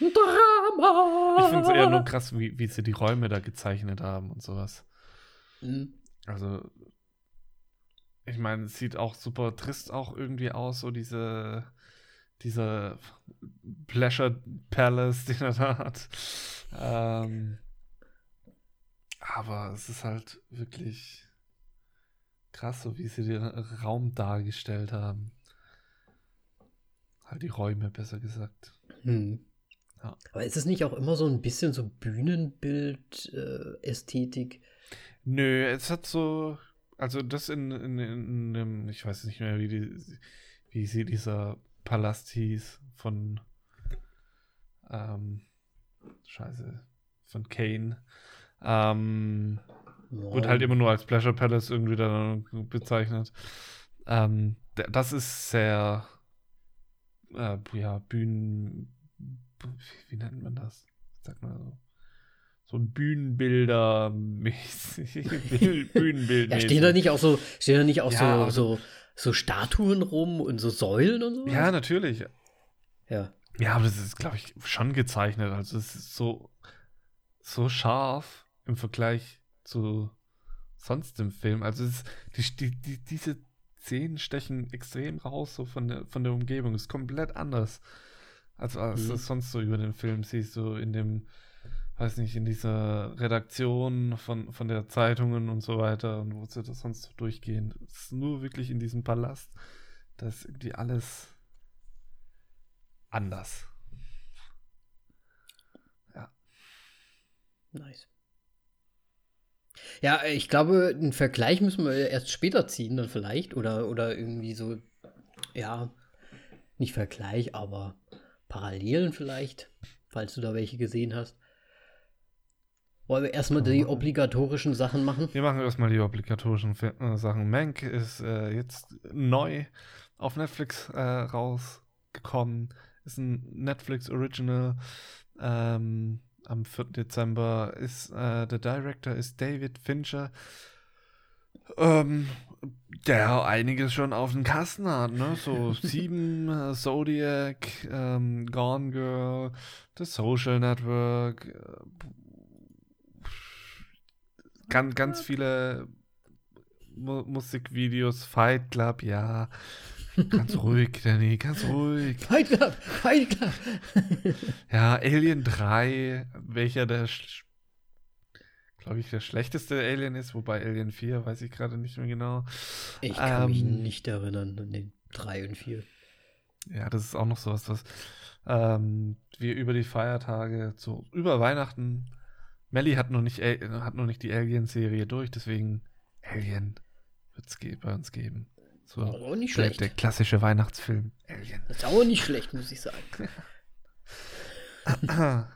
Drama! Ich finde es eher nur krass, wie, wie sie die Räume da gezeichnet haben und sowas. Mhm. Also, ich meine, es sieht auch super trist auch irgendwie aus, so diese, dieser Pleasure Palace, den er da hat. Ähm, aber es ist halt wirklich krass, so wie sie den Raum dargestellt haben. Halt die Räume, besser gesagt. Hm. Ja. Aber ist es nicht auch immer so ein bisschen so Bühnenbild-Ästhetik? Äh, Nö, es hat so, also das in, in, in, in, ich weiß nicht mehr, wie, die, wie sie dieser Palast hieß von ähm, Scheiße, von Kane. Ähm, wow. Wird halt immer nur als Pleasure Palace irgendwie dann bezeichnet. Ähm, das ist sehr äh, ja, Bühnen. Wie nennt man das? Sag mal so so ein Bühnenbilder Bühnenbild. ja, stehen da nicht auch so, stehen da nicht auch ja, so, so, so Statuen rum und so Säulen und so? Ja, natürlich. Ja. Ja, aber das ist, glaube ich, schon gezeichnet. Also es ist so, so scharf im Vergleich zu sonst im Film. Also es ist, die, die, die, diese Szenen stechen extrem raus so von der, von der Umgebung. Es ist komplett anders. Als, als mhm. du sonst so über den Film siehst, so in dem weiß nicht, in dieser Redaktion von, von der Zeitungen und so weiter und wo sie das sonst so durchgehen. Es ist nur wirklich in diesem Palast. Da ist irgendwie alles anders. Ja. Nice. Ja, ich glaube, einen Vergleich müssen wir erst später ziehen, dann vielleicht. Oder, oder irgendwie so, ja, nicht Vergleich, aber Parallelen vielleicht, falls du da welche gesehen hast. Wollen wir erstmal die obligatorischen Sachen machen? Wir machen erstmal die obligatorischen äh, Sachen. Mank ist äh, jetzt neu auf Netflix äh, rausgekommen. Ist ein Netflix Original. Ähm, am 4. Dezember ist äh, der Director ist David Fincher. Ähm, der einiges schon auf dem Kasten hat, ne? So Sieben, äh, Zodiac, ähm, Gone Girl, The Social Network, äh, ganz, ganz viele Mu Musikvideos, Fight Club, ja. Ganz ruhig, Danny, ganz ruhig. Fight Club, Fight Club. ja, Alien 3, welcher der, glaube ich, der schlechteste Alien ist, wobei Alien 4, weiß ich gerade nicht mehr genau. Ich kann ähm, mich nicht erinnern an den 3 und 4. Ja, das ist auch noch sowas, was ähm, wir über die Feiertage, so über Weihnachten Melly hat noch nicht, hat noch nicht die Alien-Serie durch, deswegen Alien wird es bei uns geben. So, auch nicht der, schlecht. Der klassische Weihnachtsfilm Alien. Das ist auch nicht schlecht, muss ich sagen.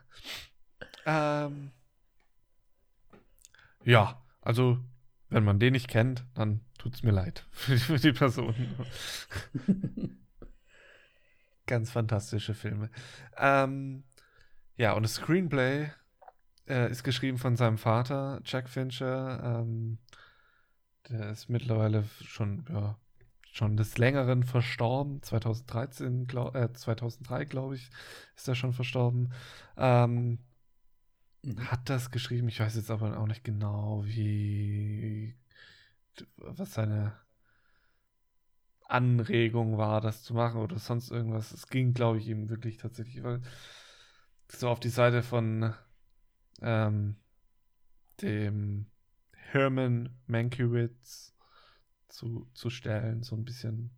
ähm, ja, also wenn man den nicht kennt, dann tut es mir leid für die Person. Ganz fantastische Filme. Ähm, ja, und das Screenplay äh, ist geschrieben von seinem Vater, Jack Fincher. Ähm, der ist mittlerweile schon ja, schon des Längeren verstorben. 2013, glaub, äh, 2003, glaube ich, ist er schon verstorben. Ähm, mhm. Hat das geschrieben, ich weiß jetzt aber auch nicht genau, wie, was seine Anregung war, das zu machen oder sonst irgendwas. Es ging, glaube ich, ihm wirklich tatsächlich, weil so auf die Seite von ähm, dem Herman Mankiewicz zu, zu stellen, so ein bisschen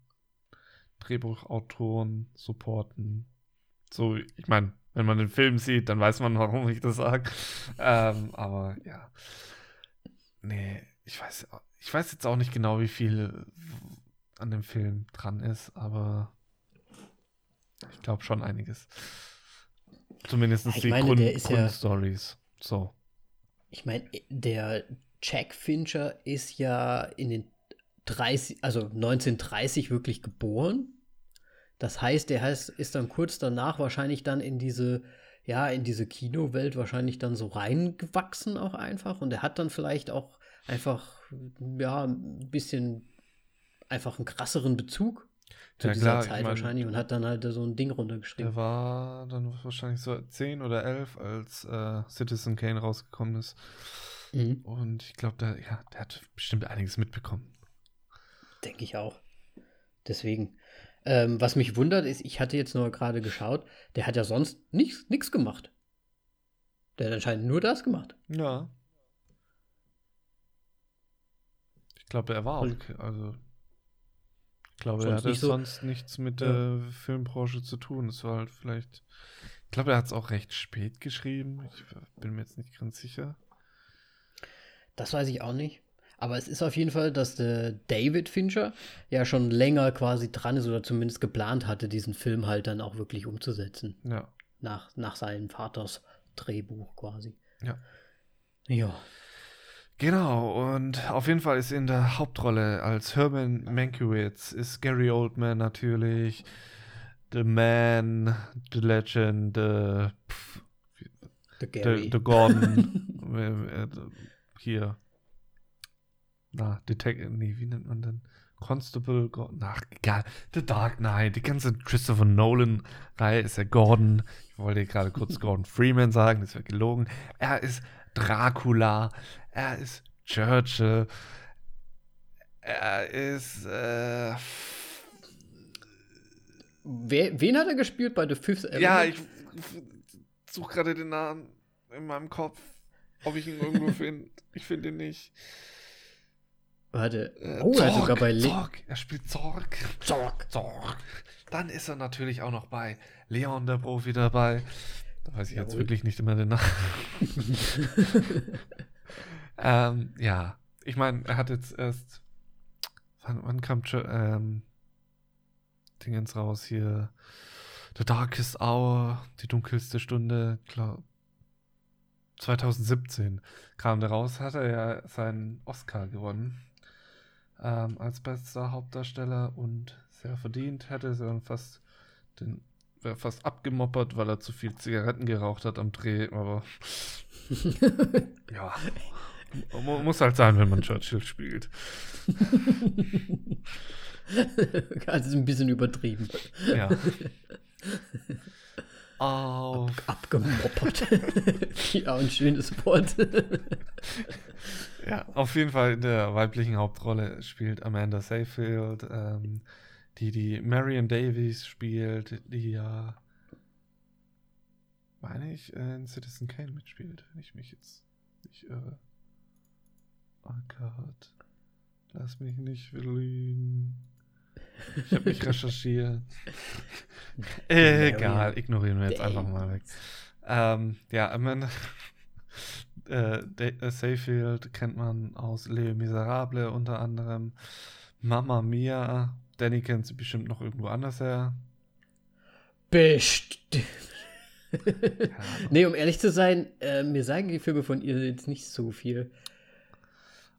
Drehbuchautoren supporten. So, ich meine, wenn man den Film sieht, dann weiß man, warum ich das sage. Ähm, aber ja. Nee, ich weiß, ich weiß jetzt auch nicht genau, wie viel an dem Film dran ist, aber ich glaube schon einiges. Zumindest die meine, Grund, Grundstories. Ja, so. Ich meine, der Jack Fincher ist ja in den 30, also 1930 wirklich geboren. Das heißt, er heißt, ist dann kurz danach wahrscheinlich dann in diese, ja, in diese Kinowelt wahrscheinlich dann so reingewachsen auch einfach. Und er hat dann vielleicht auch einfach, ja, ein bisschen einfach einen krasseren Bezug zu ja, dieser klar, Zeit ich mein, wahrscheinlich und hat dann halt so ein Ding runtergeschrieben. Er war dann wahrscheinlich so 10 oder 11, als äh, Citizen Kane rausgekommen ist. Mhm. Und ich glaube, der, ja, der hat bestimmt einiges mitbekommen. Denke ich auch. Deswegen. Ähm, was mich wundert, ist, ich hatte jetzt nur gerade geschaut, der hat ja sonst nichts gemacht. Der hat anscheinend nur das gemacht. Ja. Ich glaube, er war auch, also ich glaube, sonst er hatte so, sonst nichts mit ja. der Filmbranche zu tun. Es war halt vielleicht. Ich glaube, er hat es auch recht spät geschrieben. Ich bin mir jetzt nicht ganz sicher. Das weiß ich auch nicht. Aber es ist auf jeden Fall, dass der David Fincher ja schon länger quasi dran ist oder zumindest geplant hatte, diesen Film halt dann auch wirklich umzusetzen. Ja. Nach, nach seinem Vaters Drehbuch quasi. Ja. Ja. Genau, und auf jeden Fall ist in der Hauptrolle als Herman Mankiewicz ist Gary Oldman natürlich, The Man, The Legend, The, pff, the, the, the Gordon, äh, äh, hier, na, Detective, nee, wie nennt man denn? Constable, Gordon, ach, egal, The Dark Knight, die ganze Christopher Nolan-Reihe ist ja Gordon, ich wollte gerade kurz Gordon Freeman sagen, das wäre gelogen, er ist Dracula, er ist Churchill. Er ist. Äh, Wer, wen hat er gespielt bei The Fifth Element? Ja, ich, suche gerade den Namen in meinem Kopf, ob ich ihn irgendwo finde. Ich finde ihn nicht. Warte. Äh, oh, Zorg, er sogar bei Le Zorg. Er spielt Zorg. Zorg. Zorg. Dann ist er natürlich auch noch bei Leon der Profi dabei. Da weiß ich Jawohl. jetzt wirklich nicht immer den Namen. ähm, ja, ich meine, er hat jetzt erst. Wann, wann kam ähm, Dingens raus hier? The Darkest Hour, die dunkelste Stunde, klar. 2017 kam der raus, hat er ja seinen Oscar gewonnen ähm, als bester Hauptdarsteller und sehr verdient. Hätte er dann fast den wäre fast abgemoppert, weil er zu viel Zigaretten geraucht hat am Dreh, aber ja. Muss halt sein, wenn man Churchill spielt. Das ist ein bisschen übertrieben. Ja. Auf. Ab, abgemoppert. ja, ein schönes Wort. ja, auf jeden Fall in der weiblichen Hauptrolle spielt Amanda Seyfield. Ähm, die die Marion Davies spielt, die ja, meine ich, in Citizen Kane mitspielt, wenn ich mich jetzt nicht irre. Oh Gott. Lass mich nicht lügen. Ich habe mich recherchiert. egal, ignorieren wir jetzt einfach mal weg. Ähm, ja, Amanda äh, äh, Sayfield kennt man aus Les Miserable unter anderem. Mama Mia Danny kennt sie bestimmt noch irgendwo anders her. Bestimmt. nee, um ehrlich zu sein, äh, mir sagen die Filme von ihr jetzt nicht so viel.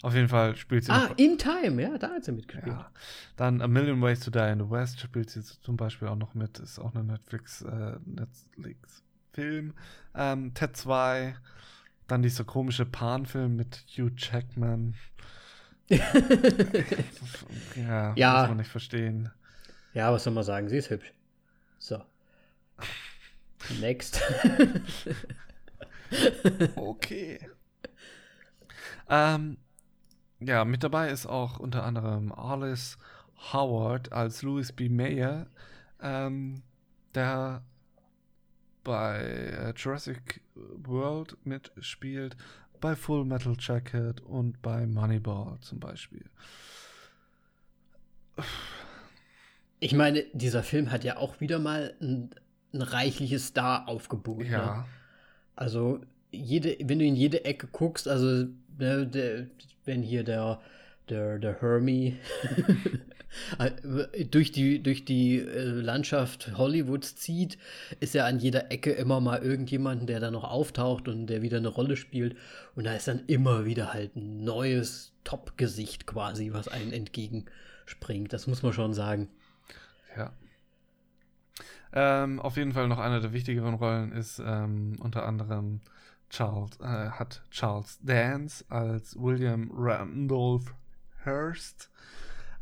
Auf jeden Fall spielt sie. Ah, In Time, ja, da hat sie mitgespielt. Ja. Dann A Million Ways to Die in the West spielt sie zum Beispiel auch noch mit. Ist auch Netflix, äh, Netflix-Film. Ähm, Ted 2. Dann dieser komische Pan-Film mit Hugh Jackman. Ja, Ja. muss man nicht verstehen. Ja, was soll man sagen? Sie ist hübsch. So. Next. Okay. ähm, ja, mit dabei ist auch unter anderem Alice Howard als Louis B. Mayer, ähm, der bei äh, Jurassic World mitspielt, bei Full Metal Jacket und bei Moneyball zum Beispiel. Ich meine, dieser Film hat ja auch wieder mal ein, ein reichliches Star aufgeboten. Ne? Ja, Also, jede, wenn du in jede Ecke guckst, also, ne, der, wenn hier der, der, der Hermie durch die, durch die äh, Landschaft Hollywoods zieht, ist ja an jeder Ecke immer mal irgendjemanden, der da noch auftaucht und der wieder eine Rolle spielt. Und da ist dann immer wieder halt ein neues Top-Gesicht quasi, was einem entgegenspringt. Das muss man schon sagen. ja. Ähm, auf jeden Fall noch eine der wichtigeren Rollen ist ähm, unter anderem Charles, äh, hat Charles Dance als William Randolph Hearst.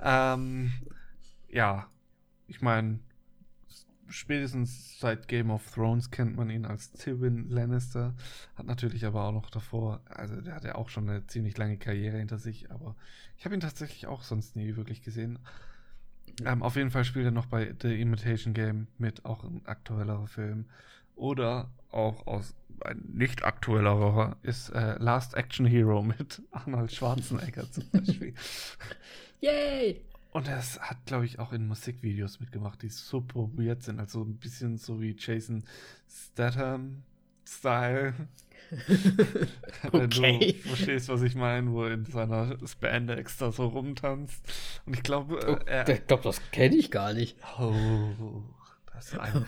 Ähm, ja, ich meine, spätestens seit Game of Thrones kennt man ihn als Tywin Lannister. Hat natürlich aber auch noch davor, also der hat ja auch schon eine ziemlich lange Karriere hinter sich, aber ich habe ihn tatsächlich auch sonst nie wirklich gesehen. Ähm, auf jeden Fall spielt er noch bei The Imitation Game mit, auch ein aktuellerer Film. Oder auch aus ein nicht aktuellerer ist äh, Last Action Hero mit Arnold Schwarzenegger zum Beispiel. Yay! Und er hat, glaube ich, auch in Musikvideos mitgemacht, die super weird sind. Also ein bisschen so wie Jason Statham-Style. Wenn Okay. du verstehst, was ich meine, wo er in seiner Spandex da so rumtanzt. Und ich glaube, Oh, äh, er, ich glaube, das kenne ich gar nicht. Oh, das ist ein,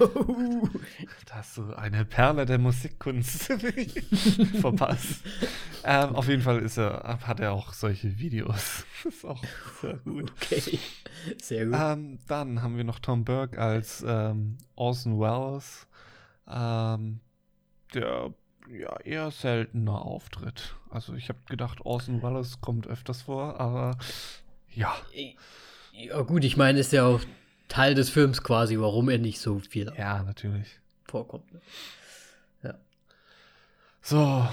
da hast du eine Perle der Musikkunst verpasst. Ähm, auf jeden Fall ist er, hat er auch solche Videos. Das ist auch sehr gut. Okay, sehr gut. Ähm, dann haben wir noch Tom Burke als ähm, Orson Welles, ähm, der ja eher seltener auftritt. Also ich habe gedacht, Orson Welles kommt öfters vor, aber ja. Ja, gut, ich meine, ist ja auch Teil des Films quasi, warum er nicht so viel Ja, natürlich. vorkommt. ne? So.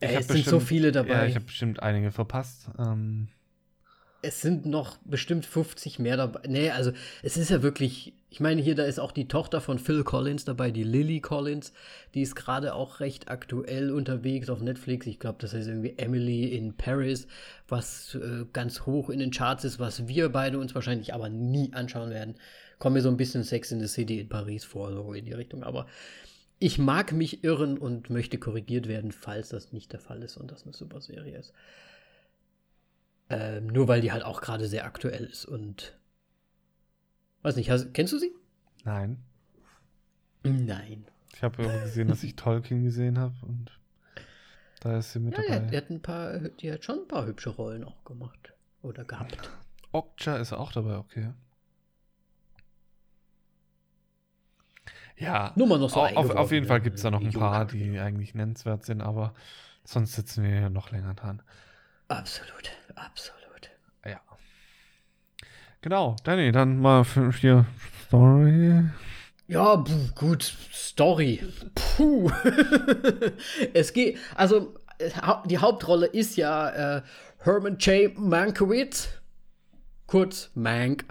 Äh, hab es sind so viele dabei. Ja, ich habe bestimmt einige verpasst. Ähm, Es sind noch bestimmt 50 mehr dabei. Nee, also es ist ja wirklich, ich meine, hier, da ist auch die Tochter von Phil Collins dabei, die Lily Collins. Die ist gerade auch recht aktuell unterwegs auf Netflix. Ich glaube, das heißt irgendwie Emily in Paris, was äh, ganz hoch in den Charts ist, was wir beide uns wahrscheinlich aber nie anschauen werden. Kommt mir so ein bisschen Sex in the City in Paris vor, so in die Richtung. Aber ich mag mich irren und möchte korrigiert werden, falls das nicht der Fall ist und das eine super Serie ist. Ähm, nur weil die halt auch gerade sehr aktuell ist und. Weiß nicht, hast, kennst du sie? nein. Nein. Ich habe aber gesehen, dass ich Tolkien gesehen habe und da ist sie mit Ja, die dabei. hat, die, hat ein paar, die hat schon ein paar hübsche Rollen auch gemacht. Oder gehabt. Okja ist auch dabei, okay. Ja, Nur mal noch so auf, auf jeden Fall ja, gibt es da noch ein paar, die eigentlich nennenswert sind, aber sonst sitzen wir ja noch länger dran. Absolut, absolut. Genau, Danny, dann mal für hier Story. Ja, puh, gut, Story. Puh. es geht, also die Hauptrolle ist ja äh, Herman J. Mankiewicz, kurz Mank,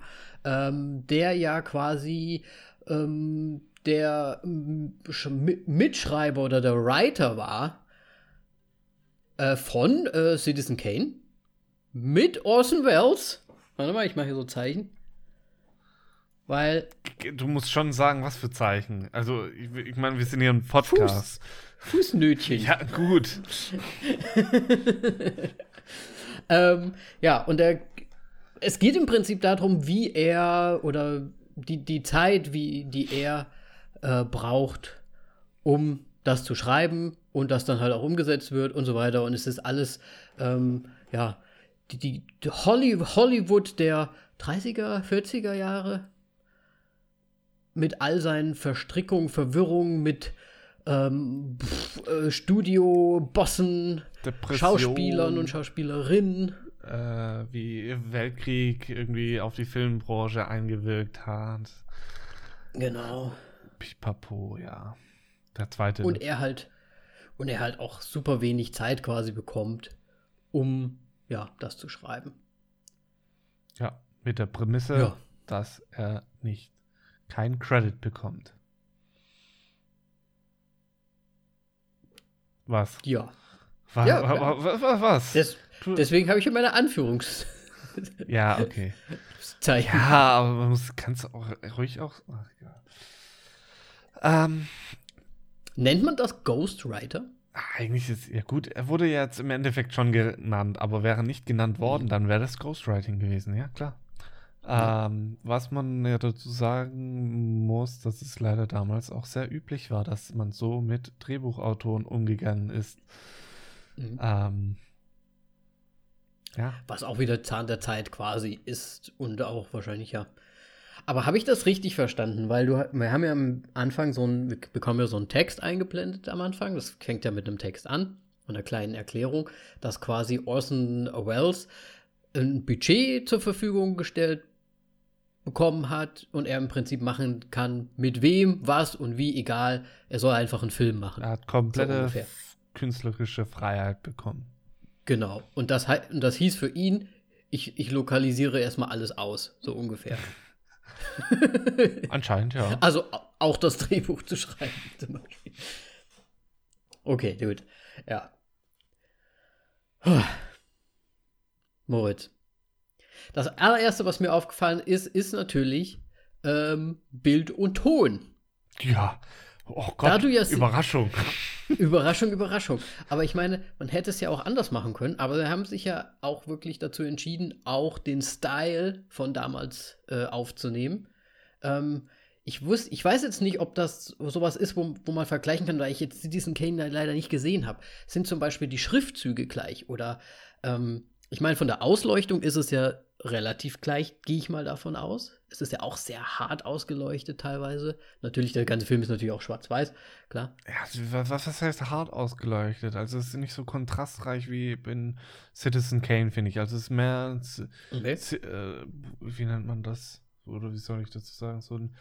ähm, der ja quasi ähm, der Mi- Mitschreiber oder der Writer war äh, von äh, Citizen Kane mit Orson Welles. Warte mal, ich mache hier so Zeichen. Weil Du musst schon sagen, was für Zeichen. Also, ich, ich meine, wir sind hier ein Podcast. Fußnötchen. Ja, gut. Ähm, ja, und er, es geht im Prinzip darum, wie er oder die, die Zeit, wie die er äh, braucht, um das zu schreiben und das dann halt auch umgesetzt wird und so weiter. Und es ist alles, ähm, ja, die, die, die Holly, Hollywood der 30er, 40er Jahre mit all seinen Verstrickungen, Verwirrungen, mit ähm, pf, äh, Studio-Bossen, Depression, Schauspielern und Schauspielerinnen. äh, wie Weltkrieg irgendwie auf die Filmbranche eingewirkt hat. Genau. Pipapo, ja. Der zweite. Und er halt, und er halt auch super wenig Zeit quasi bekommt, um ja, das zu schreiben. Ja, mit der Prämisse, Ja. dass er nicht kein Credit bekommt. Was? Ja. Was? Ja, wa- klar. wa- wa- was? Des, deswegen habe ich hier meine Anführungszeichen. ja, okay. Ja, aber man muss, kannst auch ruhig auch. Ach, ja. Ähm, Nennt man das Ghostwriter? Eigentlich ist, ja gut, er wurde ja jetzt im Endeffekt schon genannt, aber wäre nicht genannt worden, dann wäre das Ghostwriting gewesen, ja klar. Ähm, was man ja dazu sagen muss, dass es leider damals auch sehr üblich war, dass man so mit Drehbuchautoren umgegangen ist. Mhm. Ähm, ja, Was auch wieder Zahn der Zeit quasi ist und auch wahrscheinlich ja. Aber habe ich das richtig verstanden? Weil du, wir haben ja am Anfang so ein, wir bekommen ja so einen Text eingeblendet am Anfang. Das fängt ja mit einem Text an und einer kleinen Erklärung, dass quasi Orson Welles ein Budget zur Verfügung gestellt bekommen hat und er im Prinzip machen kann, mit wem, was und wie, egal. Er soll einfach einen Film machen. er hat komplette f- künstlerische Freiheit bekommen. Genau. Und das, und das hieß für ihn, ich, ich lokalisiere erstmal alles aus, so ungefähr. Anscheinend, ja. Also au- auch das Drehbuch zu schreiben, zum Beispiel. Okay, gut. Ja. Moritz. Das allererste, was mir aufgefallen ist, ist natürlich ähm, Bild und Ton. Ja. Oh Gott, du ja se- Überraschung. Überraschung, Überraschung. Aber ich meine, man hätte es ja auch anders machen können, aber sie haben sich ja auch wirklich dazu entschieden, auch den Style von damals äh, aufzunehmen. Ähm, ich, wusste, ich weiß jetzt nicht, ob das sowas ist, wo, wo man vergleichen kann, weil ich jetzt diesen Kane leider nicht gesehen habe. Sind zum Beispiel die Schriftzüge gleich? Oder ähm, ich meine, von der Ausleuchtung ist es ja relativ gleich, gehe ich mal davon aus. Es ist ja auch sehr hart ausgeleuchtet teilweise. Natürlich, der ganze Film ist natürlich auch schwarz-weiß, klar. Ja, also, wa- was, was heißt hart ausgeleuchtet? Also es ist nicht so kontrastreich wie in Citizen Kane, finde ich. Also es ist mehr, Okay. äh, wie nennt man das? Oder wie soll ich dazu sagen? So ein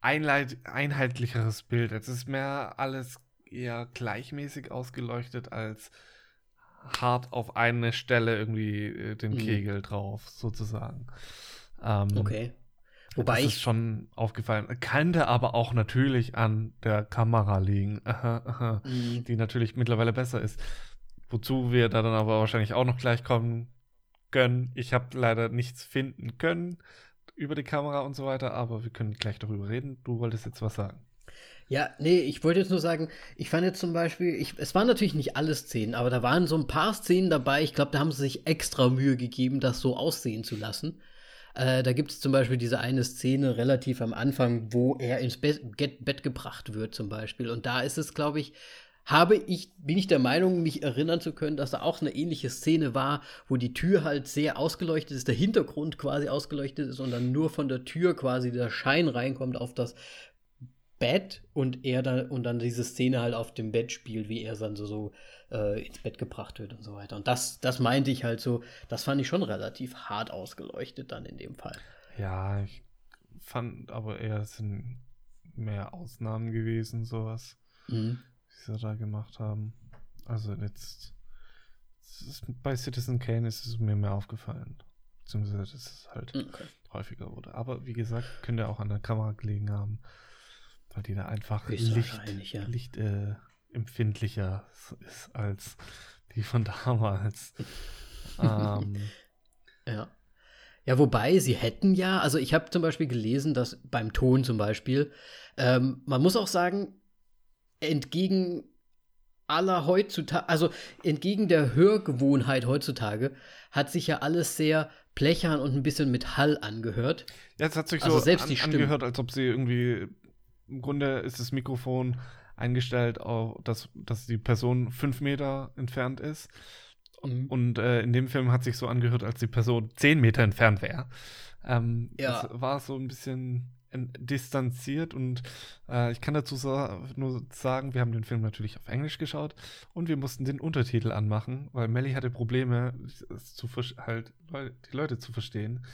einleit einheitlicheres Bild. Es ist mehr alles eher gleichmäßig ausgeleuchtet als hart auf eine Stelle irgendwie äh, den Mhm. Kegel drauf, sozusagen. Ähm, Okay. Wobei das ist ich. schon aufgefallen. Könnte aber auch natürlich an der Kamera liegen, Mm, die natürlich mittlerweile besser ist. Wozu wir da dann aber wahrscheinlich auch noch gleich kommen können. Ich habe leider nichts finden können über die Kamera und so weiter, aber wir können gleich darüber reden. Du wolltest jetzt was sagen. Ja, nee, ich wollte jetzt nur sagen, ich fand jetzt zum Beispiel, ich, es waren natürlich nicht alle Szenen, aber da waren so ein paar Szenen dabei. Ich glaube, da haben sie sich extra Mühe gegeben, das so aussehen zu lassen. Äh, da gibt es zum Beispiel diese eine Szene relativ am Anfang, wo er ins Be Bett gebracht wird, zum Beispiel. Und da ist es, glaube ich, habe ich, bin ich der Meinung, mich erinnern zu können, dass da auch eine ähnliche Szene war, wo die Tür halt sehr ausgeleuchtet ist, der Hintergrund quasi ausgeleuchtet ist und dann nur von der Tür quasi der Schein reinkommt auf das Bett und er dann und dann diese Szene halt auf dem Bett spielt, wie er dann so, so äh, ins Bett gebracht wird und so weiter. Und das, das meinte ich halt so, das fand ich schon relativ hart ausgeleuchtet dann in dem Fall. Ja, ich fand aber eher, sind mehr Ausnahmen gewesen, sowas, Mhm. die sie da gemacht haben. Also jetzt, ist, bei Citizen Kane ist es mir mehr aufgefallen. Beziehungsweise, dass es halt Okay. häufiger wurde. Aber wie gesagt, könnte auch an der Kamera gelegen haben, weil die da einfach Licht, ja. Licht äh, empfindlicher ist als die von damals. ähm, Ja. Ja, wobei sie hätten ja, also ich habe zum Beispiel gelesen, dass beim Ton zum Beispiel, ähm, man muss auch sagen, entgegen aller heutzutage, also entgegen der Hörgewohnheit heutzutage, hat sich ja alles sehr blechern und ein bisschen mit Hall angehört. ja, es hat sich Also so selbst an, die Stimmen. angehört, als ob sie irgendwie, im Grunde ist das Mikrofon eingestellt, auf, dass, dass die Person fünf Meter entfernt ist. Mhm. Und äh, in dem Film hat sich so angehört, als die Person zehn Meter entfernt wäre. Ähm, Ja. Das war so ein bisschen distanziert und äh, ich kann dazu sa nur sagen, wir haben den Film natürlich auf Englisch geschaut und wir mussten den Untertitel anmachen, weil Melly hatte Probleme, zu halt die Leute zu verstehen,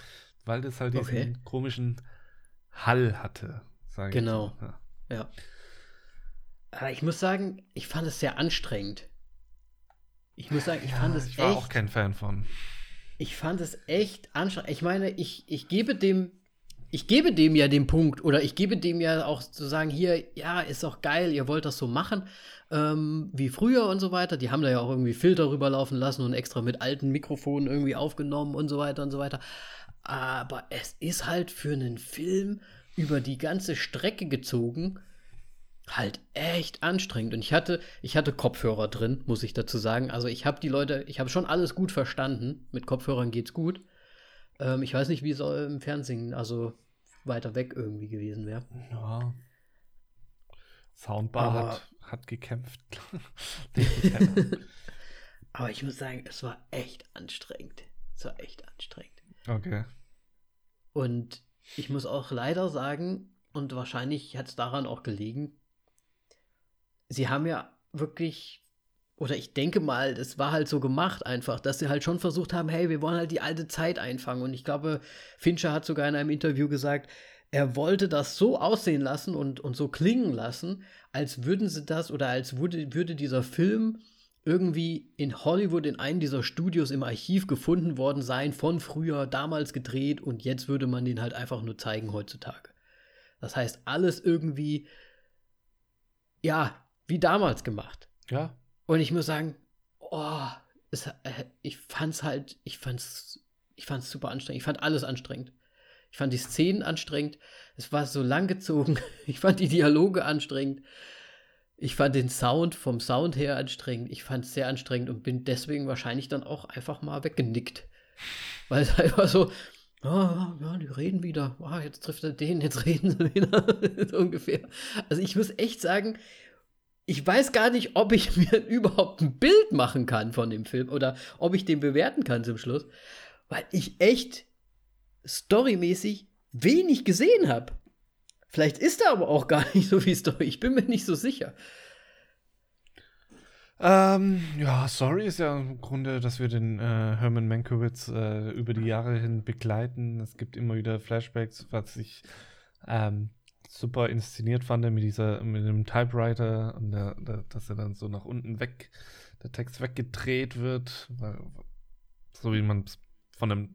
weil das halt diesen okay. komischen Hall hatte. Genau. Ja. ja. Aber ich muss sagen, ich fand es sehr anstrengend. Ich muss sagen, ich ja, fand es ich war echt, auch kein Fan von. Ich fand es echt anstrengend. Ich meine, ich, ich gebe dem ich gebe dem ja den Punkt oder ich gebe dem ja auch zu sagen, hier, ja, ist doch geil, ihr wollt das so machen, ähm, wie früher und so weiter. Die haben da ja auch irgendwie Filter rüberlaufen lassen und extra mit alten Mikrofonen irgendwie aufgenommen und so weiter und so weiter. Aber es ist halt für einen Film über die ganze Strecke gezogen halt echt anstrengend. Und ich hatte, ich hatte Kopfhörer drin, muss ich dazu sagen. Also ich habe die Leute, ich habe schon alles gut verstanden. Mit Kopfhörern geht's gut. Ähm, ich weiß nicht, wie es im Fernsehen, also weiter weg irgendwie gewesen wäre. Ja. Soundbar Aber, hat, hat gekämpft. Aber ich muss sagen, es war echt anstrengend. Es war echt anstrengend. Okay. Und ich muss auch leider sagen, und wahrscheinlich hat es daran auch gelegen, sie haben ja wirklich oder ich denke mal, das war halt so gemacht einfach, dass sie halt schon versucht haben, hey, wir wollen halt die alte Zeit einfangen. Und ich glaube, Fincher hat sogar in einem Interview gesagt, er wollte das so aussehen lassen und, und so klingen lassen, als würden sie das oder als würde, würde dieser Film irgendwie in Hollywood in einem dieser Studios im Archiv gefunden worden sein, von früher, damals gedreht und jetzt würde man den halt einfach nur zeigen heutzutage. Das heißt, alles irgendwie, ja, wie damals gemacht. Ja, und ich muss sagen, oh, es, äh, ich fand's halt, ich fand's, ich fand's super anstrengend. Ich fand alles anstrengend. Ich fand die Szenen anstrengend. Es war so langgezogen. Ich fand die Dialoge anstrengend. Ich fand den Sound vom Sound her anstrengend. Ich fand es sehr anstrengend und bin deswegen wahrscheinlich dann auch einfach mal weggenickt. Weil es einfach so, oh, ja, die reden wieder. Oh, jetzt trifft er den, jetzt reden sie wieder. so ungefähr. Also ich muss echt sagen, ich weiß gar nicht, ob ich mir überhaupt ein Bild machen kann von dem Film oder ob ich den bewerten kann zum Schluss, weil ich echt storymäßig wenig gesehen habe. Vielleicht ist er aber auch gar nicht so wie Story. Ich bin mir nicht so sicher. Ähm, ja, Story ist ja im Grunde, dass wir den äh, Herman Mankiewicz äh, über die Jahre hin begleiten. Es gibt immer wieder Flashbacks, was ich ähm, super inszeniert fand mit dieser, mit dem Typewriter und der, der, dass er dann so nach unten weg, der Text weggedreht wird, weil, so wie man es von dem,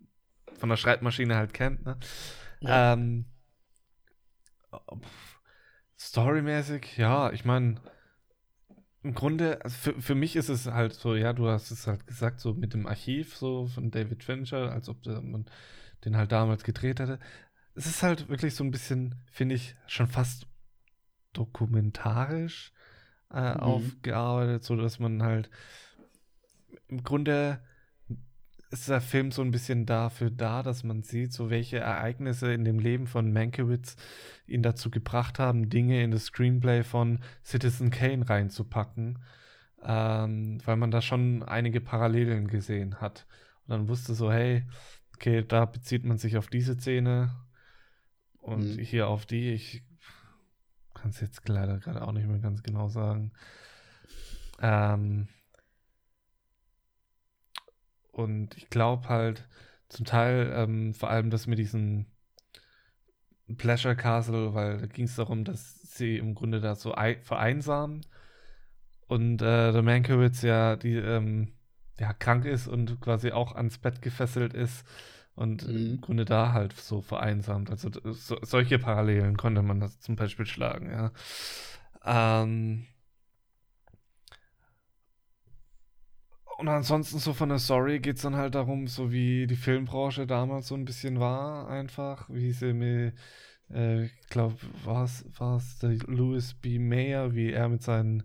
von der Schreibmaschine halt kennt, ne? Ja. Ähm, storymäßig, ja, ich meine, im Grunde, also für, für mich ist es halt so, ja, du hast es halt gesagt, so mit dem Archiv so von David Fincher, als ob der, man den halt damals gedreht hätte es ist halt wirklich so ein bisschen, finde ich, schon fast dokumentarisch äh, mhm. aufgearbeitet, so dass man halt im Grunde ist der Film so ein bisschen dafür da, dass man sieht, so welche Ereignisse in dem Leben von Mankiewicz ihn dazu gebracht haben, Dinge in das Screenplay von Citizen Kane reinzupacken, ähm, weil man da schon einige Parallelen gesehen hat. Und dann wusste so, hey, okay, da bezieht man sich auf diese Szene, und mhm. hier auf die, ich kann es jetzt leider gerade auch nicht mehr ganz genau sagen. Ähm, und ich glaube halt zum Teil ähm, vor allem das mit diesem Pleasure Castle, weil da ging es darum, dass sie im Grunde da so vereinsamen und äh, der Mankiewicz ja die ähm, ja krank ist und quasi auch ans Bett gefesselt ist und mhm. im Grunde da halt so vereinsamt. Also so, solche Parallelen konnte man das zum Beispiel schlagen, ja. Ähm und ansonsten so von der Story geht es dann halt darum, so wie die Filmbranche damals so ein bisschen war, einfach, wie sie mir, äh, ich glaube, war es der Louis B. Mayer, wie er mit seinen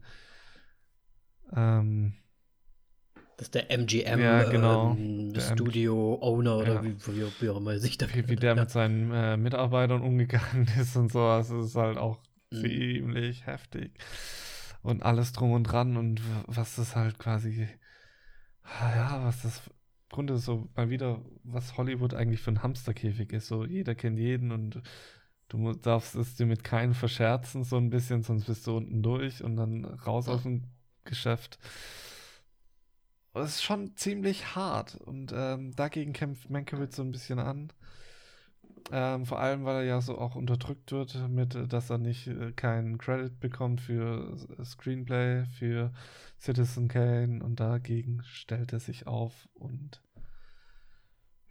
ähm, das ist der MGM ja, genau. ähm, Studio Owner oder ja. wie, wie, wie, auch immer sich da Wie, wie der ja. mit seinen äh, Mitarbeitern umgegangen ist und so, das ist halt auch mhm. ziemlich heftig. Und alles drum und dran und was das halt quasi, ja, was das im Grunde so mal wieder, was Hollywood eigentlich für ein Hamsterkäfig ist. So jeder kennt jeden und Du darfst es dir mit keinem verscherzen, so ein bisschen, sonst bist du unten durch und dann raus aus dem Geschäft. Das ist schon ziemlich hart und ähm, dagegen kämpft Mankiewicz so ein bisschen an. Ähm, vor allem, weil er ja so auch unterdrückt wird, mit, dass er nicht äh, keinen Credit bekommt für Screenplay, für Citizen Kane und dagegen stellt er sich auf und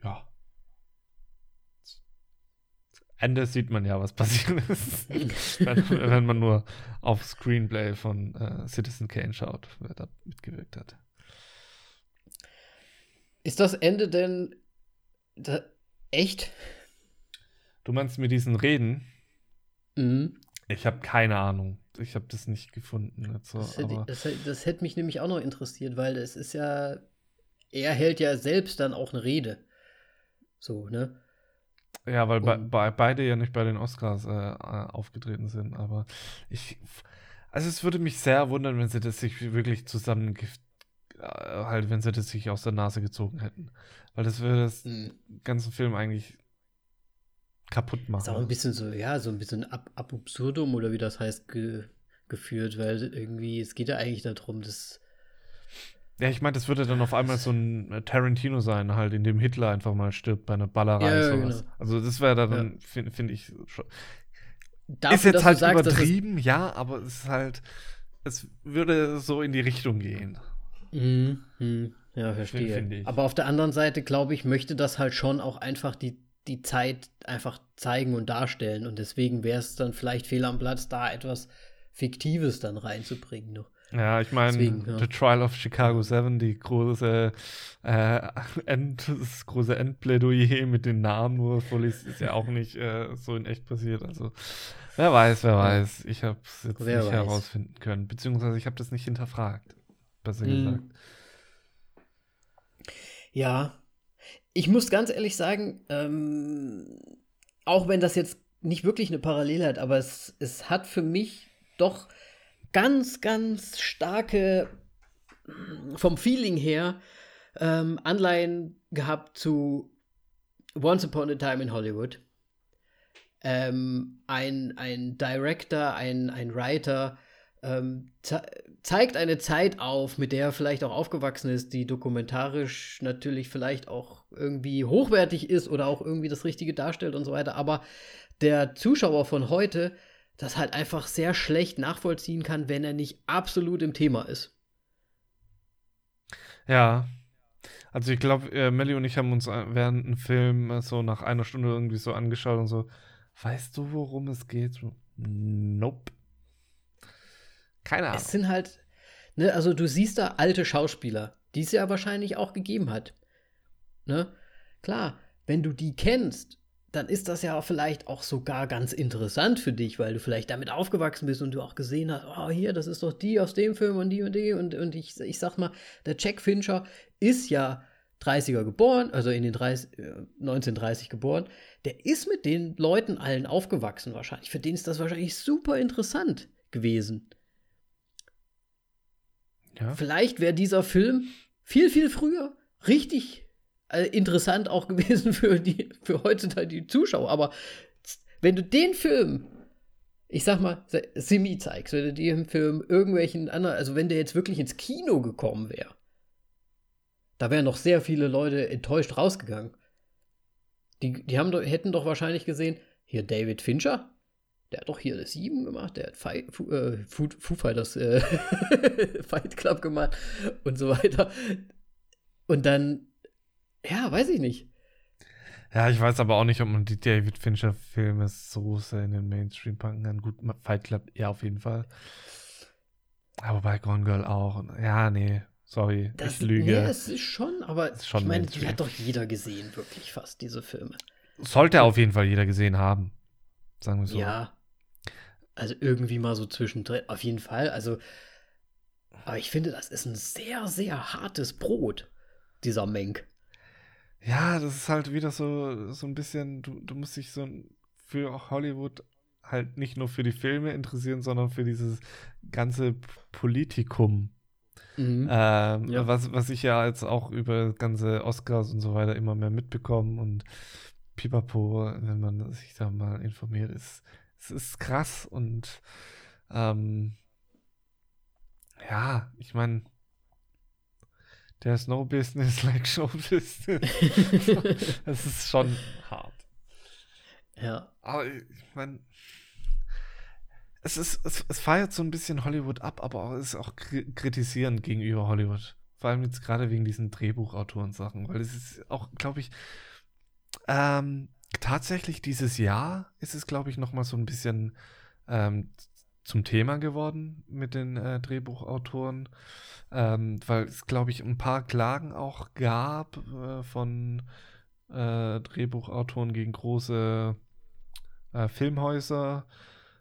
ja. Ende sieht man ja, was passiert ist, wenn, wenn, man nur auf Screenplay von äh, Citizen Kane schaut, wer da mitgewirkt hat. Ist das Ende denn da echt? Du meinst mit diesen Reden? Mhm. Ich habe keine Ahnung. Ich habe das nicht gefunden. Also, das, hätte, das, das, hätte, mich nämlich auch noch interessiert, weil es ist ja, er hält ja selbst dann auch eine Rede. So, ne? Ja, weil be be beide ja nicht bei den Oscars äh, äh, aufgetreten sind. Aber ich, also es würde mich sehr wundern, wenn sie das sich wirklich zusammen, äh, halt, wenn sie das sich aus der Nase gezogen hätten. Weil das würde das mhm. ganzen Film eigentlich kaputt machen. Ist auch ein bisschen so, ja, so ein bisschen ab, ab absurdum oder wie das heißt, ge, geführt, weil irgendwie, es geht ja eigentlich darum, dass. Ja, ich meine, das würde dann auf einmal so ein Tarantino sein, halt, in dem Hitler einfach mal stirbt bei einer Ballerei. Ja, ja, genau. Also das wäre dann, ja. finde find ich, schon. Dafür, ist jetzt halt sagst, übertrieben, ja, aber es ist halt, es würde so in die Richtung gehen. Mhm, mh, ja, verstehe. Find, aber auf der anderen Seite, glaube ich, möchte das halt schon auch einfach die die Zeit einfach zeigen und darstellen. Und deswegen wäre es dann vielleicht fehl am Platz, da etwas Fiktives dann reinzubringen noch. Ja, ich meine, ja. The Trial of Chicago 7, die große, äh, End, das große Endplädoyer mit den Namen, wo es ist ja auch nicht äh, so in echt passiert. Also, wer weiß, wer weiß. Ich habe es jetzt wer nicht weiß. herausfinden können. Beziehungsweise ich habe das nicht hinterfragt, besser hm. gesagt. Ja, ich muss ganz ehrlich sagen, ähm, auch wenn das jetzt nicht wirklich eine Parallele hat, aber es, es hat für mich doch ganz, ganz starke, vom Feeling her, ähm, Anleihen gehabt zu Once Upon a Time in Hollywood. Ähm, ein, ein Director, ein, ein Writer, ähm, ze zeigt eine Zeit auf, mit der er vielleicht auch aufgewachsen ist, die dokumentarisch natürlich vielleicht auch irgendwie hochwertig ist oder auch irgendwie das Richtige darstellt und so weiter. Aber der Zuschauer von heute das halt einfach sehr schlecht nachvollziehen kann, wenn er nicht absolut im Thema ist. Ja. Also ich glaube, äh, Melly und ich haben uns äh, während dem Film äh, so nach einer Stunde irgendwie so angeschaut und so, weißt du, worum es geht? Nope. Keine Ahnung. Es sind halt, ne, also du siehst da alte Schauspieler, die es ja wahrscheinlich auch gegeben hat. Ne? Klar, wenn du die kennst, dann ist das ja vielleicht auch sogar ganz interessant für dich, weil du vielleicht damit aufgewachsen bist und du auch gesehen hast, oh, hier, das ist doch die aus dem Film und die und die. Und, und ich, ich sag mal, der Jack Fincher ist ja 30er geboren, also in den 30, 1930 äh, geboren. Der ist mit den Leuten allen aufgewachsen wahrscheinlich. Für den ist das wahrscheinlich super interessant gewesen. Ja. Vielleicht wäre dieser Film viel, viel früher richtig äh, interessant auch gewesen für die, für heutzutage die Zuschauer. Aber wenn du den Film, ich sag mal, Simi zeigst, wenn du den Film irgendwelchen anderen, also wenn der jetzt wirklich ins Kino gekommen wäre, da wären noch sehr viele Leute enttäuscht rausgegangen. Die, die haben, hätten doch wahrscheinlich gesehen, hier David Fincher, der hat doch hier das 7 gemacht, der hat Fight, äh, Foo, Foo Fighters äh, Fight Club gemacht und so weiter. Und dann, ja, weiß ich nicht. Ja, ich weiß aber auch nicht, ob man die David Fincher-Filme so sehr in den Mainstream packen kann. Gut, Fight Club, ja, auf jeden Fall. Aber bei Gone Girl auch. Ja, nee, sorry, das, ich lüge. Ja, es ist schon, aber ist schon ich meine, die hat doch jeder gesehen, wirklich fast, diese Filme. Sollte auf jeden Fall jeder gesehen haben. Sagen wir so. Ja, also irgendwie mal so zwischendrin, auf jeden Fall. Also, aber ich finde, das ist ein sehr, sehr hartes Brot, dieser Menk. Ja, das ist halt wieder so, so ein bisschen, du, du musst dich so für Hollywood halt nicht nur für die Filme interessieren, sondern für dieses ganze Politikum. Mhm. Ähm, ja. was, was ich ja jetzt auch über ganze Oscars und so weiter immer mehr mitbekomme und Pipapo, wenn man sich da mal informiert, ist, es ist krass und ähm, ja, ich meine, there's no business like show business. das ist schon hart. Ja. Aber ich meine, es ist, es, es feiert so ein bisschen Hollywood ab, aber auch, es ist auch kritisierend gegenüber Hollywood. Vor allem jetzt gerade wegen diesen Drehbuchautoren-Sachen, weil es ist auch, glaube ich, ähm, tatsächlich dieses Jahr ist es, glaube ich, nochmal so ein bisschen ähm, zum Thema geworden mit den äh, Drehbuchautoren, ähm, weil es, glaube ich, ein paar Klagen auch gab äh, von äh, Drehbuchautoren gegen große äh, Filmhäuser,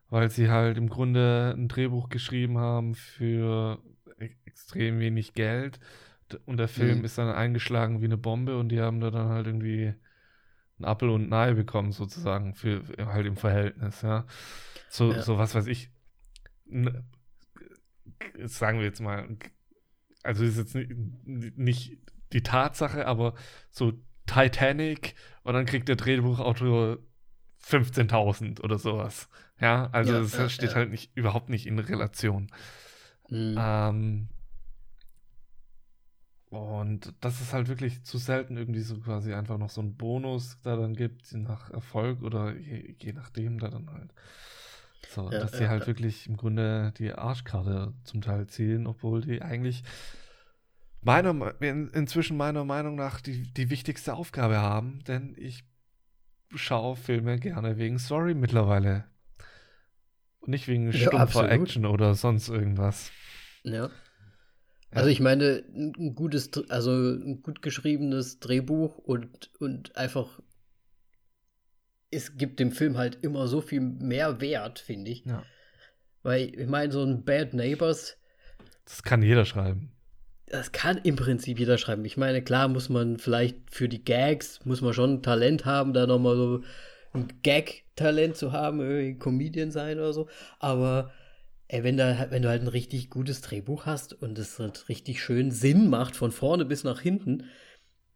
weil sie halt im Grunde ein Drehbuch geschrieben haben für e extrem wenig Geld und der Film mhm. ist dann eingeschlagen wie eine Bombe und die haben da dann halt irgendwie ein Apfel und ein Ei bekommen sozusagen für halt im Verhältnis, ja. So, ja. so was weiß ich. Sagen wir jetzt mal, also ist jetzt nicht, nicht die Tatsache, aber so Titanic und dann kriegt der Drehbuchautor 15.000 oder sowas. Ja, also ja, das ja, steht ja. halt nicht, überhaupt nicht in Relation. Mhm. Ähm, und das ist halt wirklich zu selten irgendwie so quasi einfach noch so ein Bonus da dann gibt, nach Erfolg oder je, je nachdem da dann halt. So, dass sie halt wirklich im Grunde die Arschkarte zum Teil ziehen, obwohl die eigentlich meiner, in, inzwischen meiner Meinung nach die, die wichtigste Aufgabe haben, denn ich schaue Filme gerne wegen Story mittlerweile. Und nicht wegen ja, stumpfer Action oder sonst irgendwas. Ja. Also ich meine, ein gutes, also ein gut geschriebenes Drehbuch und, und einfach, es gibt dem Film halt immer so viel mehr Wert, finde ich. Ja. Weil, ich meine, so ein Bad Neighbors. Das kann jeder schreiben das kann im Prinzip jeder schreiben. Ich meine, klar muss man vielleicht für die Gags, muss man schon Talent haben, da nochmal so ein Gag-Talent zu haben, irgendwie Comedian sein oder so. Aber ey, wenn, da, wenn du halt ein richtig gutes Drehbuch hast und es halt richtig schön Sinn macht, von vorne bis nach hinten,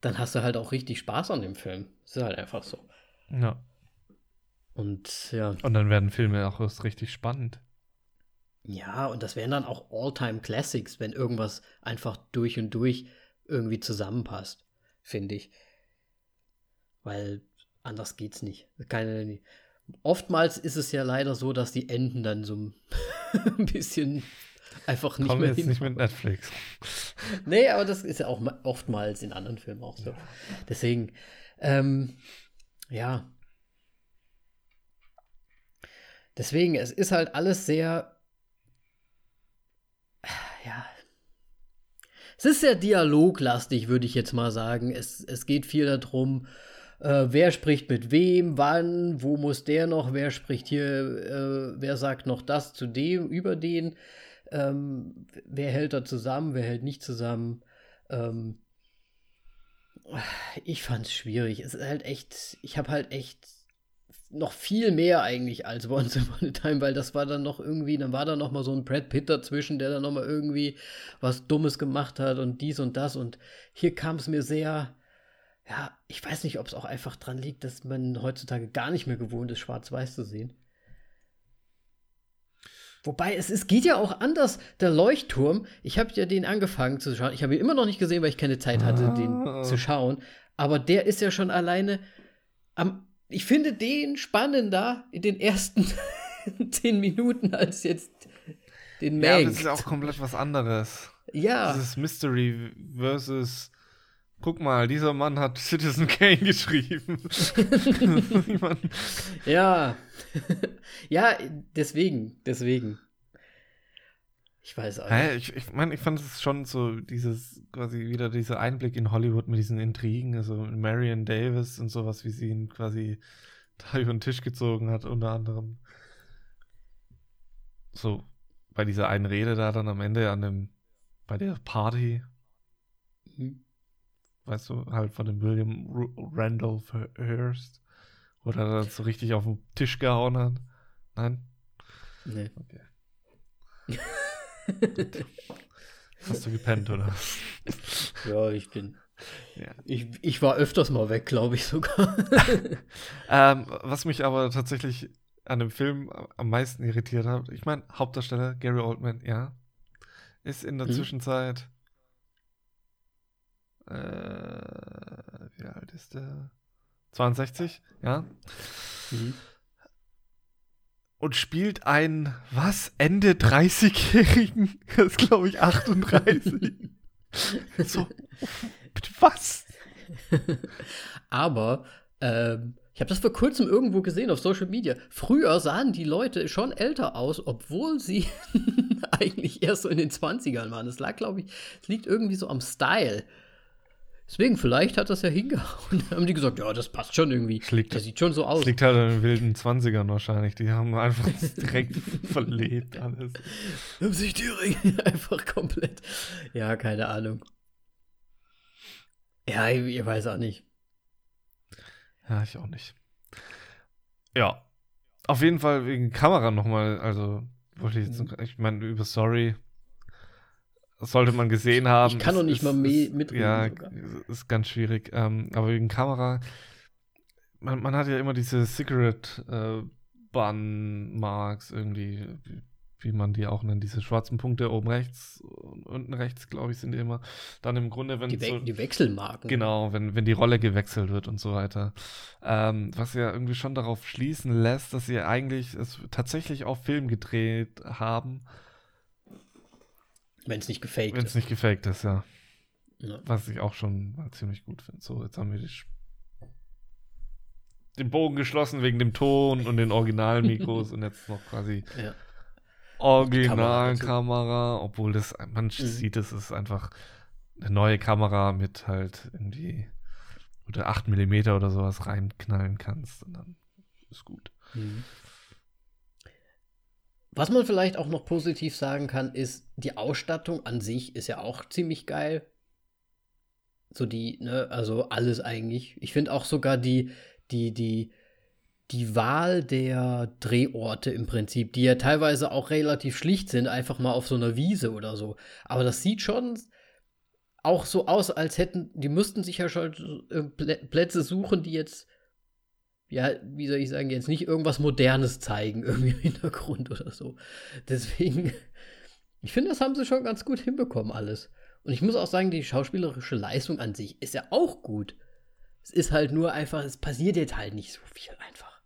dann hast du halt auch richtig Spaß an dem Film. Das ist halt einfach so. Ja. Und ja. Und dann werden Filme auch erst richtig spannend. Ja, und das wären dann auch All-Time-Classics, wenn irgendwas einfach durch und durch irgendwie zusammenpasst, finde ich. Weil anders geht's nicht. Keine, oftmals ist es ja leider so, dass die Enden dann so ein bisschen einfach nicht Kommen mehr jetzt nicht mit Netflix. nee, aber das ist ja auch oftmals in anderen Filmen auch so. Deswegen, ähm, ja. Deswegen, es ist halt alles sehr ja. Es ist sehr dialoglastig, würde ich jetzt mal sagen. Es, es geht viel darum, äh, wer spricht mit wem, wann, wo muss der noch, wer spricht hier, äh, wer sagt noch das zu dem, über den, ähm, wer hält da zusammen, wer hält nicht zusammen. Ähm, ich fand es schwierig. Es ist halt echt, ich habe halt echt noch viel mehr eigentlich als Once Upon a Time, weil das war dann noch irgendwie, dann war da noch mal so ein Brad Pitt dazwischen, der dann noch mal irgendwie was Dummes gemacht hat und dies und das und hier kam es mir sehr, ja, ich weiß nicht, ob es auch einfach dran liegt, dass man heutzutage gar nicht mehr gewohnt ist, schwarz-weiß zu sehen. Wobei, es, es geht ja auch anders. Der Leuchtturm, ich habe ja den angefangen zu schauen. Ich habe ihn immer noch nicht gesehen, weil ich keine Zeit hatte, ah. den zu schauen. Aber der ist ja schon alleine am ich finde den spannender in den ersten zehn Minuten als jetzt den Mank. Ja, das ist auch komplett was anderes. Ja. Das ist Mystery versus Guck mal, dieser Mann hat Citizen Kane geschrieben. ja. ja, deswegen, deswegen. Ich weiß auch nicht. Ich, ich meine, ich fand es schon so, dieses, quasi wieder dieser Einblick in Hollywood mit diesen Intrigen, also Marion Davis und sowas, wie sie ihn quasi da über den Tisch gezogen hat, unter anderem. So, bei dieser einen Rede da dann am Ende an dem, bei der Party. Mhm. Weißt du, halt von dem William R Randolph Hearst, wo er dann so richtig auf den Tisch gehauen hat. Nein? Nee. Okay. Hast du gepennt, oder? Ja, ich bin Ja. Ich, ich war öfters mal weg, glaube ich sogar. ähm, was mich aber tatsächlich an dem Film am meisten irritiert hat, ich meine, Hauptdarsteller Gary Oldman, ja, ist in der hm. Zwischenzeit. Äh, wie alt ist der? 62, ja. Mhm. Und spielt einen, was, Ende 30-Jährigen? Das ist, glaube ich, 38. so, was? Aber ähm, ich habe das vor kurzem irgendwo gesehen auf Social Media. Früher sahen die Leute schon älter aus, obwohl sie eigentlich erst so in den 20ern waren. Das lag, glaube ich, es liegt irgendwie so am Style. Deswegen, vielleicht hat das ja hingehauen. haben die gesagt, ja, das passt schon irgendwie. liegt, das sieht schon so aus. Das liegt halt an den wilden 20ern wahrscheinlich. Die haben einfach direkt verlebt alles. Haben sich direkt einfach komplett. Ja, keine Ahnung. Ja, ich, ich weiß auch nicht. Ja, ich auch nicht. Ja. Auf jeden Fall wegen Kamera nochmal, also wollte ich jetzt, mhm. ich meine, über Story sollte man gesehen haben. Ich kann doch nicht ist, mal mitreden. Ja, sogar. ist ganz schwierig. Ähm, aber wegen Kamera, man, man, hat ja immer diese Secret äh, Bun Marks irgendwie, wie, wie, man die auch nennt, diese schwarzen Punkte oben rechts und unten rechts, glaube ich, sind die immer. Dann im Grunde, wenn die, We so, die Wechselmarken. Genau, wenn, wenn die Rolle gewechselt wird und so weiter. Ähm, was ja irgendwie schon darauf schließen lässt, dass sie eigentlich es tatsächlich auf Film gedreht haben wenn es nicht gefaked ist. Wenn es nicht gefaked ist, ja. ja. Was ich auch schon mal ziemlich gut finde. So, jetzt haben wir die, den Bogen geschlossen wegen dem Ton und den Originalmikros und jetzt noch quasi ja. Originalkamera, obwohl das, man mhm. sieht, es ist einfach eine neue Kamera mit halt irgendwie oder 8 mm oder sowas reinknallen kannst und dann ist gut. Mhm. Was man vielleicht auch noch positiv sagen kann, ist, die Ausstattung an sich ist ja auch ziemlich geil. So die, ne, also alles eigentlich. Ich finde auch sogar die, die, die, die Wahl der Drehorte im Prinzip, die ja teilweise auch relativ schlicht sind, einfach mal auf so einer Wiese oder so. Aber das sieht schon auch so aus, als hätten, die müssten sich ja schon äh, Plätze suchen, die jetzt ja, wie soll ich sagen, jetzt nicht irgendwas Modernes zeigen, irgendwie im Hintergrund oder so. Deswegen, ich finde, das haben sie schon ganz gut hinbekommen, alles. Und ich muss auch sagen, die schauspielerische Leistung an sich ist ja auch gut. Es ist halt nur einfach, es passiert jetzt halt nicht so viel einfach.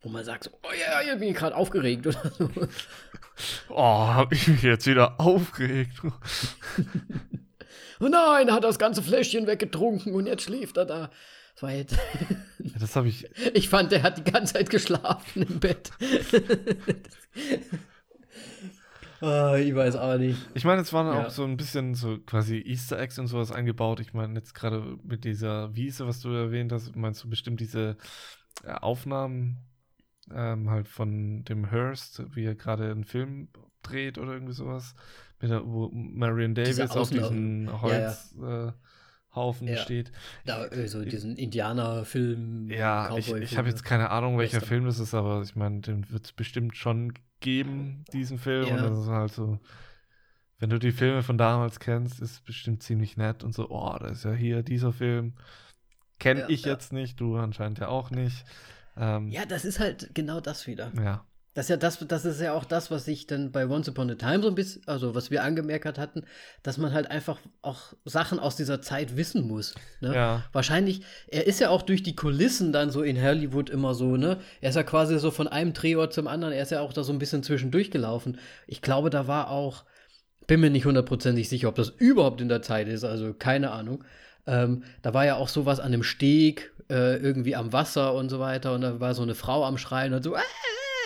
Wo man sagt, so, oh ja, ich bin gerade aufgeregt oder so. Oh, hab ich mich jetzt wieder aufgeregt. oh nein, er hat das ganze Fläschchen weggetrunken und jetzt schläft er da. Das war jetzt. Das habe ich. Ich fand, der hat die ganze Zeit geschlafen im Bett. oh, ich weiß auch nicht. Ich meine, es waren ja. auch so ein bisschen so quasi Easter Eggs und sowas eingebaut. Ich meine, jetzt gerade mit dieser Wiese, was du erwähnt hast, meinst du bestimmt diese äh, Aufnahmen ähm, halt von dem Hearst, wie er gerade einen Film dreht oder irgendwie sowas. Mit der, wo Marion Davis auf diesen Holz. Ja, ja. Äh, Haufen ja. steht. Da, also diesen Indianer-Film. Ja, ich, ich habe jetzt keine Ahnung, welcher Western. Film das ist, aber ich meine, den wird es bestimmt schon geben, diesen Film. Ja. Und das ist halt so, wenn du die Filme von damals kennst, ist es bestimmt ziemlich nett und so, oh, da ist ja hier dieser Film. Kenne ja, ich jetzt nicht, du anscheinend ja auch nicht. Ähm, ja, das ist halt genau das wieder. Ja. Das ist ja das, das ist ja auch das, was ich dann bei Once Upon a Time so ein bisschen, also was wir angemerkt hatten, dass man halt einfach auch Sachen aus dieser Zeit wissen muss. Ne? Ja. Wahrscheinlich, er ist ja auch durch die Kulissen dann so in Hollywood immer so, ne? Er ist ja quasi so von einem Drehort zum anderen, er ist ja auch da so ein bisschen zwischendurch gelaufen. Ich glaube, da war auch, bin mir nicht hundertprozentig sicher, ob das überhaupt in der Zeit ist, also keine Ahnung. Ähm, da war ja auch sowas an dem Steg, äh, irgendwie am Wasser und so weiter, und da war so eine Frau am Schreien und so, äh,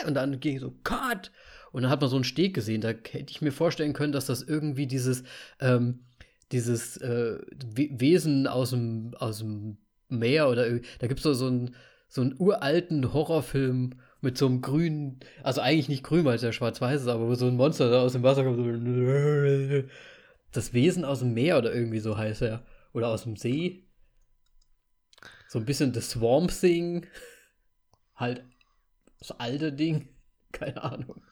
und dann ging so, Cut! Und dann hat man so einen Steg gesehen. Da hätte ich mir vorstellen können, dass das irgendwie dieses, ähm, dieses äh, Wesen aus dem, aus dem Meer oder da gibt es so, einen, so einen uralten Horrorfilm mit so einem grünen, also eigentlich nicht grün, weil es ja schwarz-weiß ist, aber wo so ein Monster da aus dem Wasser kommt. So, das Wesen aus dem Meer oder irgendwie so heißt er. Oder aus dem See. So ein bisschen das Swamp Thing. Halt das alte Ding. Keine Ahnung.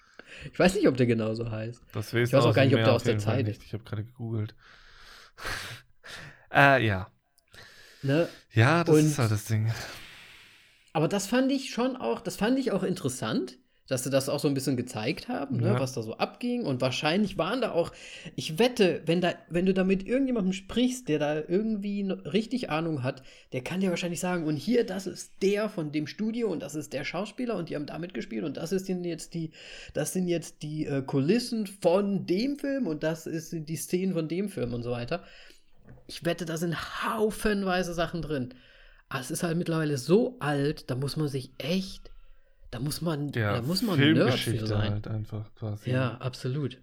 Ich weiß nicht, ob der genauso heißt. Das ich weiß auch gar nicht, ob der aus der Zeit ist. Ich habe gerade gegoogelt. äh, ja. Ne? Ja, das Und- ist halt das Ding. Aber das fand ich schon auch, das fand ich auch interessant, dass sie das auch so ein bisschen gezeigt haben, ne, Ja. was da so abging. Und wahrscheinlich waren da auch, ich wette, wenn, da, wenn du da mit irgendjemandem sprichst, der da irgendwie richtig Ahnung hat, der kann dir wahrscheinlich sagen, und hier, das ist der von dem Studio und das ist der Schauspieler und die haben damit gespielt und das ist denn jetzt die, das sind jetzt die äh, Kulissen von dem Film und das ist sind die Szenen von dem Film und so weiter. Ich wette, da sind haufenweise Sachen drin. Aber es ist halt mittlerweile so alt, da muss man sich echt, da muss man, Ja, da muss man Nerd für sein. halt einfach quasi. Ja, absolut.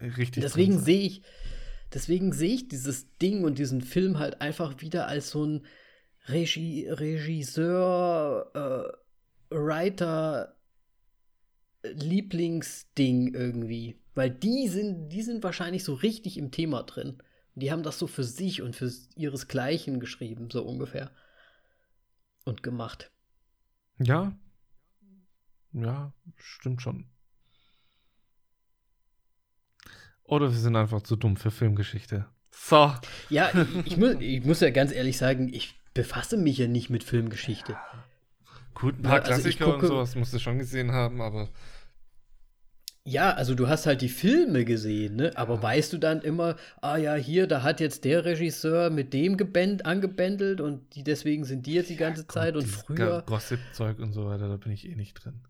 Richtig. Deswegen sehe ich, deswegen sehe ich dieses Ding und diesen Film halt einfach wieder als so ein Regie, Regisseur, äh, Writer, Lieblingsding irgendwie. Weil die sind, die sind wahrscheinlich so richtig im Thema drin. Die haben das so für sich und für ihresgleichen geschrieben, so ungefähr. Und gemacht. Ja. Ja, stimmt schon. Oder wir sind einfach zu dumm für Filmgeschichte. So. Ja, ich, ich, muss, ich muss ja ganz ehrlich sagen, ich befasse mich ja nicht mit Filmgeschichte. Gut, ein paar Ja, also Klassiker und gucke- sowas musst du schon gesehen haben, aber Ja, also du hast halt die Filme gesehen, ne? Aber weißt du dann immer, ah ja, hier, da hat jetzt der Regisseur mit dem gebänd, angebändelt und die, deswegen sind die jetzt die ganze Zeit und früher. Gossip-Zeug und so weiter, da bin ich eh nicht drin.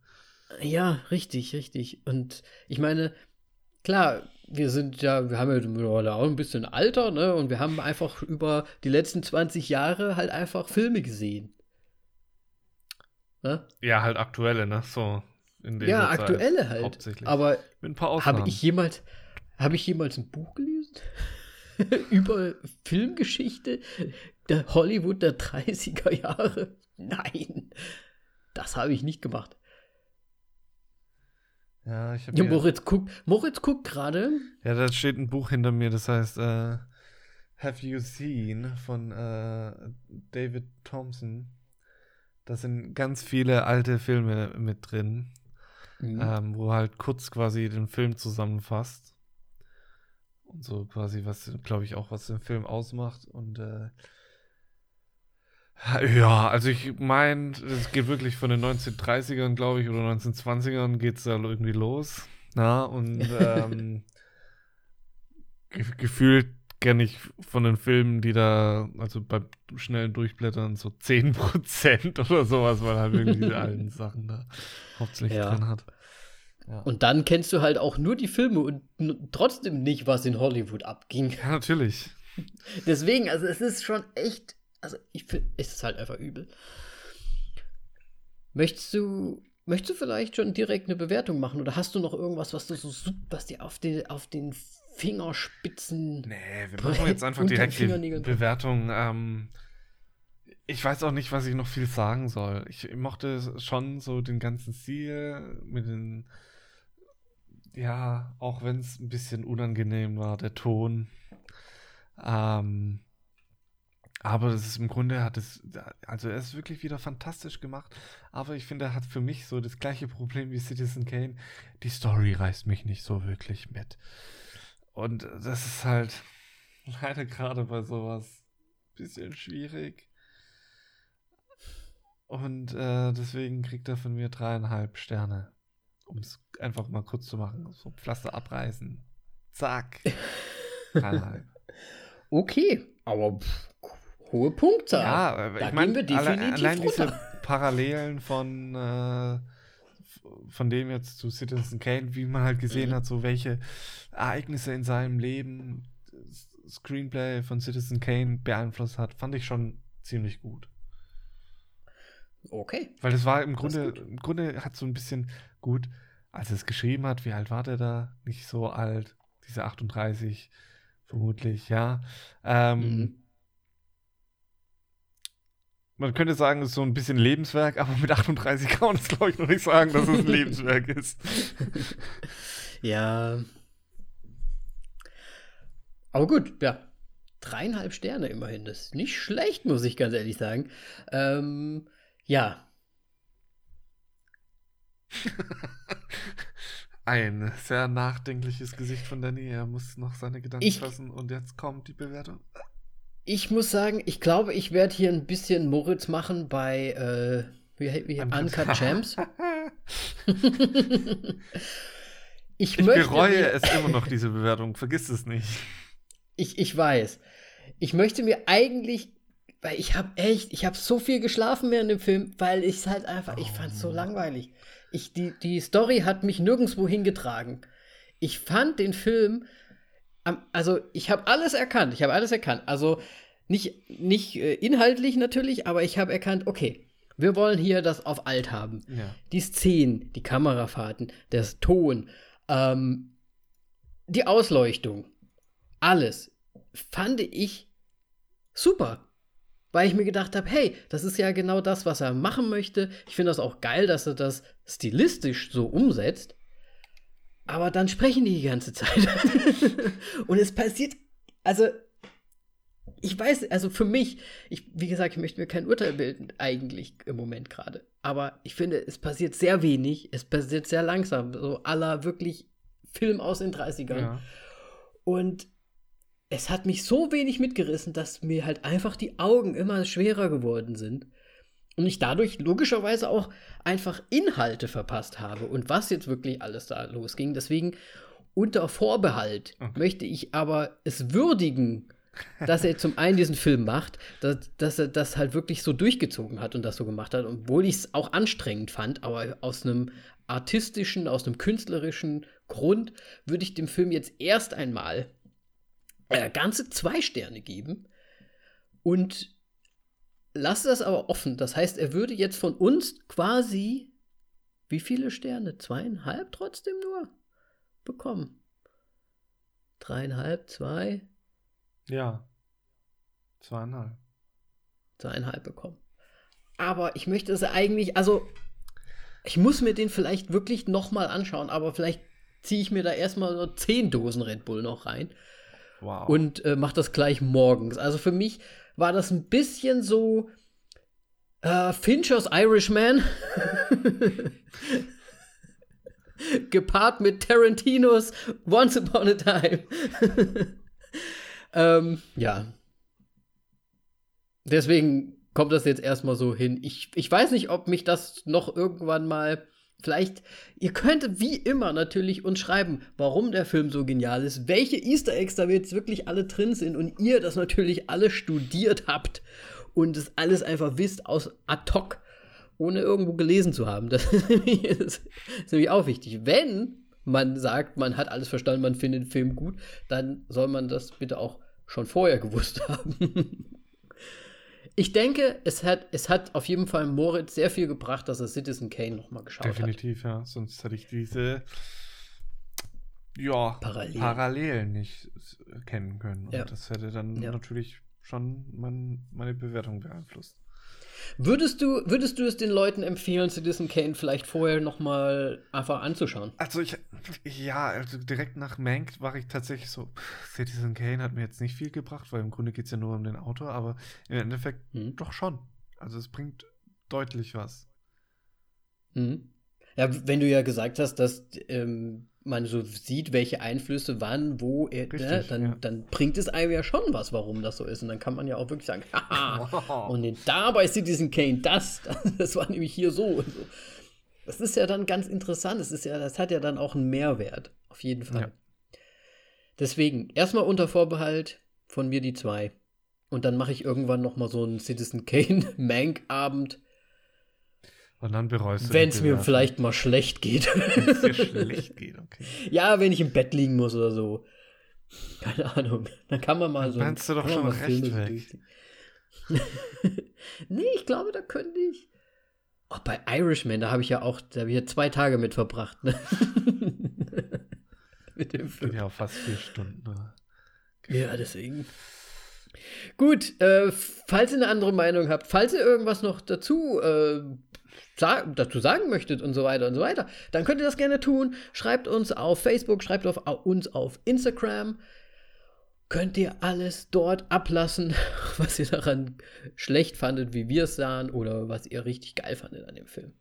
Ja, richtig, richtig. Und ich meine, klar, wir sind ja, wir haben ja mittlerweile auch ein bisschen Alter, ne? Und wir haben einfach über die letzten 20 Jahre halt einfach Filme gesehen. Ne? Ja, halt aktuelle, ne? So. Ja, Zeit aktuelle halt. Hauptsächlich. Aber Mit ein paar Ausnahmen. Habe ich jemals, habe ich jemals ein Buch gelesen über Filmgeschichte der Hollywood der 30er Jahre? Nein, das habe ich nicht gemacht. Ja, ich hab Ja, Moritz guckt, Moritz guckt gerade. Ja, da steht ein Buch hinter mir, das heißt äh, Have You Seen von äh, David Thompson. Da sind ganz viele alte Filme mit drin, Mhm. ähm, wo halt kurz quasi den Film zusammenfasst. Und so quasi, was, glaube ich, auch was den Film ausmacht. Und äh, ja, also ich meine, es geht wirklich von den 1930ern, glaube ich, oder 1920ern geht es da irgendwie los. Na, und ähm, ge gefühlt kenne ich von den Filmen, die da, also beim schnellen Durchblättern so 10% oder sowas, weil halt irgendwie diese alten Sachen da hauptsächlich Ja. drin hat. Ja. Und dann kennst du halt auch nur die Filme und trotzdem nicht, was in Hollywood abging. ja, natürlich. Deswegen, also es ist schon echt, also ich finde, es ist halt einfach übel. Möchtest du, möchtest du vielleicht schon direkt eine Bewertung machen oder hast du noch irgendwas, was du so, was dir auf den, auf den Fingerspitzen. Nee, wir machen jetzt einfach direkt die. Bewertung. Ähm, ich weiß auch nicht, was ich noch viel sagen soll. Ich mochte schon so den ganzen Stil mit den, ja, auch wenn es ein bisschen unangenehm war, der Ton. Ähm, aber das ist im Grunde hat es, also er ist wirklich wieder fantastisch gemacht. Aber ich finde, er hat für mich so das gleiche Problem wie Citizen Kane. Die Story reißt mich nicht so wirklich mit. Und das ist halt leider gerade bei sowas ein bisschen schwierig. Und äh, deswegen kriegt er von mir dreieinhalb Sterne. Um es einfach mal kurz zu machen. So Pflaster abreißen. Zack. Dreieinhalb. Okay, aber pff, hohe Punktzahl. Ja, äh, da ich meine, alle, allein diese runter. Parallelen von, äh, von dem jetzt zu Citizen Kane, wie man halt gesehen Mhm. hat, so welche Ereignisse in seinem Leben das Screenplay von Citizen Kane beeinflusst hat, fand ich schon ziemlich gut. Okay. Weil das war im Grunde, im Grunde hat so ein bisschen gut, als er es geschrieben hat, wie alt war der da? Nicht so alt, diese 38 vermutlich, ja. Ähm, Mhm. Man könnte sagen, es ist so ein bisschen Lebenswerk, aber mit 38 kann man es, glaube ich, noch nicht sagen, dass es ein Lebenswerk ist. Ja. Aber gut, ja. Dreieinhalb Sterne immerhin. Das ist nicht schlecht, muss ich ganz ehrlich sagen. Ähm, ja. Ein sehr nachdenkliches Gesicht von Danny. Er muss noch seine Gedanken Ich- fassen und jetzt kommt die Bewertung. Ich muss sagen, ich glaube, ich werde hier ein bisschen Moritz machen bei äh, wie, wie, Uncut Champs. ich, ich bereue es immer noch, diese Bewertung. Vergiss es nicht. Ich, ich weiß. Ich möchte mir eigentlich, weil ich habe echt, ich habe so viel geschlafen während dem Film, weil ich es halt einfach, oh. ich fand es so langweilig. Ich, die, die Story hat mich nirgendwo hingetragen. Ich fand den Film, also ich habe alles erkannt, ich habe alles erkannt. Also nicht, nicht äh, inhaltlich natürlich, aber ich habe erkannt, okay, wir wollen hier das auf alt haben. Ja. Die Szenen, die Kamerafahrten, der Ton, ähm, die Ausleuchtung, alles fand ich super. Weil ich mir gedacht habe, hey, das ist ja genau das, was er machen möchte. Ich finde das auch geil, dass er das stilistisch so umsetzt. Aber dann sprechen die die ganze Zeit. Und es passiert, also ich weiß, also für mich, ich, wie gesagt, ich möchte mir kein Urteil bilden, eigentlich im Moment gerade. Aber ich finde, es passiert sehr wenig, es passiert sehr langsam, so aller wirklich Film aus den 30ern. Ja. Und es hat mich so wenig mitgerissen, dass mir halt einfach die Augen immer schwerer geworden sind. Und ich dadurch logischerweise auch einfach Inhalte verpasst habe und was jetzt wirklich alles da losging. Deswegen unter Vorbehalt okay. möchte ich aber es würdigen, dass er zum einen diesen Film macht, dass, dass er das halt wirklich so durchgezogen hat und das so gemacht hat, obwohl ich es auch anstrengend fand, aber aus einem artistischen, aus einem künstlerischen Grund würde ich dem Film jetzt erst einmal äh, ganze zwei Sterne geben und lasse das aber offen. Das heißt, er würde jetzt von uns quasi wie viele Sterne? Zweieinhalb trotzdem nur bekommen. Dreieinhalb, zwei, ja. Zweieinhalb. Zweieinhalb bekommen. Aber ich möchte es eigentlich, also ich muss mir den vielleicht wirklich noch mal anschauen, aber vielleicht ziehe ich mir da erstmal so zehn Dosen Red Bull noch rein. Wow. Und äh, mache das gleich morgens. Also für mich war das ein bisschen so äh, Finchers Irishman. gepaart mit Tarantinos Once Upon a Time. Ähm, ja. Deswegen kommt das jetzt erstmal so hin. Ich, ich weiß nicht, ob mich das noch irgendwann mal. Vielleicht, ihr könnt wie immer natürlich uns schreiben, warum der Film so genial ist, welche Easter Eggs da jetzt wirklich alle drin sind und ihr das natürlich alle studiert habt und es alles einfach wisst aus ad hoc, ohne irgendwo gelesen zu haben. Das ist nämlich auch wichtig. Wenn man sagt, man hat alles verstanden, man findet den Film gut, dann soll man das bitte auch schon vorher gewusst haben. Ich denke, es hat, es hat auf jeden Fall Moritz sehr viel gebracht, dass er Citizen Kane nochmal geschaut Definitiv, hat. ja. Sonst hätte ich diese ja, Parallel. Parallelen nicht kennen können. Und ja. das hätte dann ja. natürlich schon mein, meine Bewertung beeinflusst. Würdest du, würdest du es den Leuten empfehlen, Citizen Kane vielleicht vorher noch mal einfach anzuschauen? Also ich, ja, also direkt nach Mank war ich tatsächlich so, Citizen Kane hat mir jetzt nicht viel gebracht, weil im Grunde geht es ja nur um den Autor, aber im Endeffekt hm. doch schon. Also es bringt deutlich was. Hm. Ja, wenn du ja gesagt hast, dass ähm, man so sieht, welche Einflüsse wann, wo, er, ne, Richtig, dann, ja. dann bringt es einem ja schon was, warum das so ist. Und dann kann man ja auch wirklich sagen, haha, und den, da bei Citizen Kane, das, das war nämlich hier so und so. Das ist ja dann ganz interessant. Das, ist ja, das hat ja dann auch einen Mehrwert, auf jeden Fall. Ja. Deswegen, erstmal unter Vorbehalt von mir die zwei. Und dann mache ich irgendwann noch mal so einen Citizen Kane Mank-Abend und dann bereust du Wenn es mir vielleicht mal schlecht geht. Wenn es dir schlecht geht, okay. Ja, wenn ich im Bett liegen muss oder so. Keine Ahnung. Dann kann man mal so. Meinst du doch schon recht weg. nee, ich glaube, da könnte ich. Oh, bei Irishman, da habe ich ja auch, da habe ich ja zwei Tage mit verbracht. Ne? mit dem Film. Ja, fast vier Stunden. Okay. Ja, deswegen. Gut, äh, falls ihr eine andere Meinung habt, falls ihr irgendwas noch dazu äh, dazu sagen möchtet und so weiter und so weiter, dann könnt ihr das gerne tun. Schreibt uns auf Facebook, schreibt auf, uns auf Instagram. Könnt ihr alles dort ablassen, was ihr daran schlecht fandet, wie wir es sahen, oder was ihr richtig geil fandet an dem Film.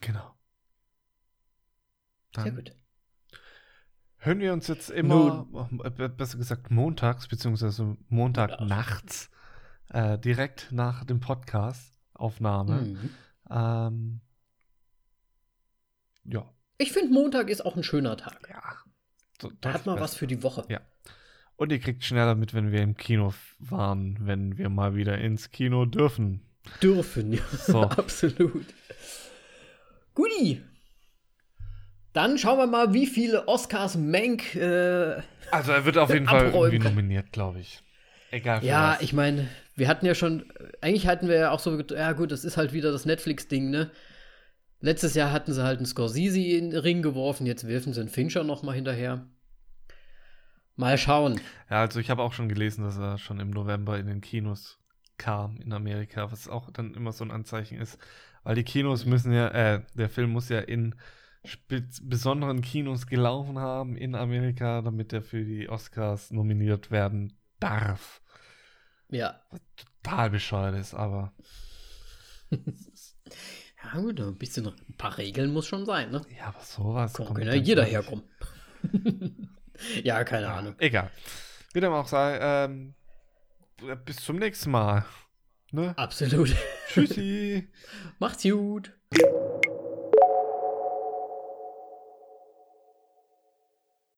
Genau. Dann Sehr gut. hören wir uns jetzt immer, äh, besser gesagt montags, beziehungsweise Montagnachts, äh, direkt nach dem Podcast-Aufnahme. Mhm. Ähm, ja. Ich finde, Montag ist auch ein schöner Tag. Ja. So, Da hat man was für die Woche. Ja. Und ihr kriegt schneller mit, wenn wir im Kino waren, wenn wir mal wieder ins Kino dürfen. Dürfen, ja. So. Absolut. Guti. Dann schauen wir mal, wie viele Oscars Mank. Äh, Also er wird auf jeden Fall Abräumen irgendwie nominiert, glaube ich. Egal ja, was. ich meine, wir hatten ja schon. Eigentlich hatten wir ja auch so. Ja, gut, das ist halt wieder das Netflix-Ding, ne? Letztes Jahr hatten sie halt einen Scorsese in den Ring geworfen, jetzt werfen sie einen Fincher noch mal hinterher. Mal schauen. Ja, also ich habe auch schon gelesen, dass er schon im November in den Kinos kam in Amerika, was auch dann immer so ein Anzeichen ist. Weil die Kinos müssen ja, äh, der Film muss ja in besonderen Kinos gelaufen haben in Amerika, damit er für die Oscars nominiert werden darf. Ja. Total bescheuert ist, aber Ja, gut, ein bisschen. Ein paar Regeln muss schon sein, ne? ja, aber sowas Kann kommt ja jeder herkommen. ja, keine Ahnung. Egal. Wie dem auch sei, ähm, bis zum nächsten Mal. Ne? Absolut. Tschüssi. Macht's gut.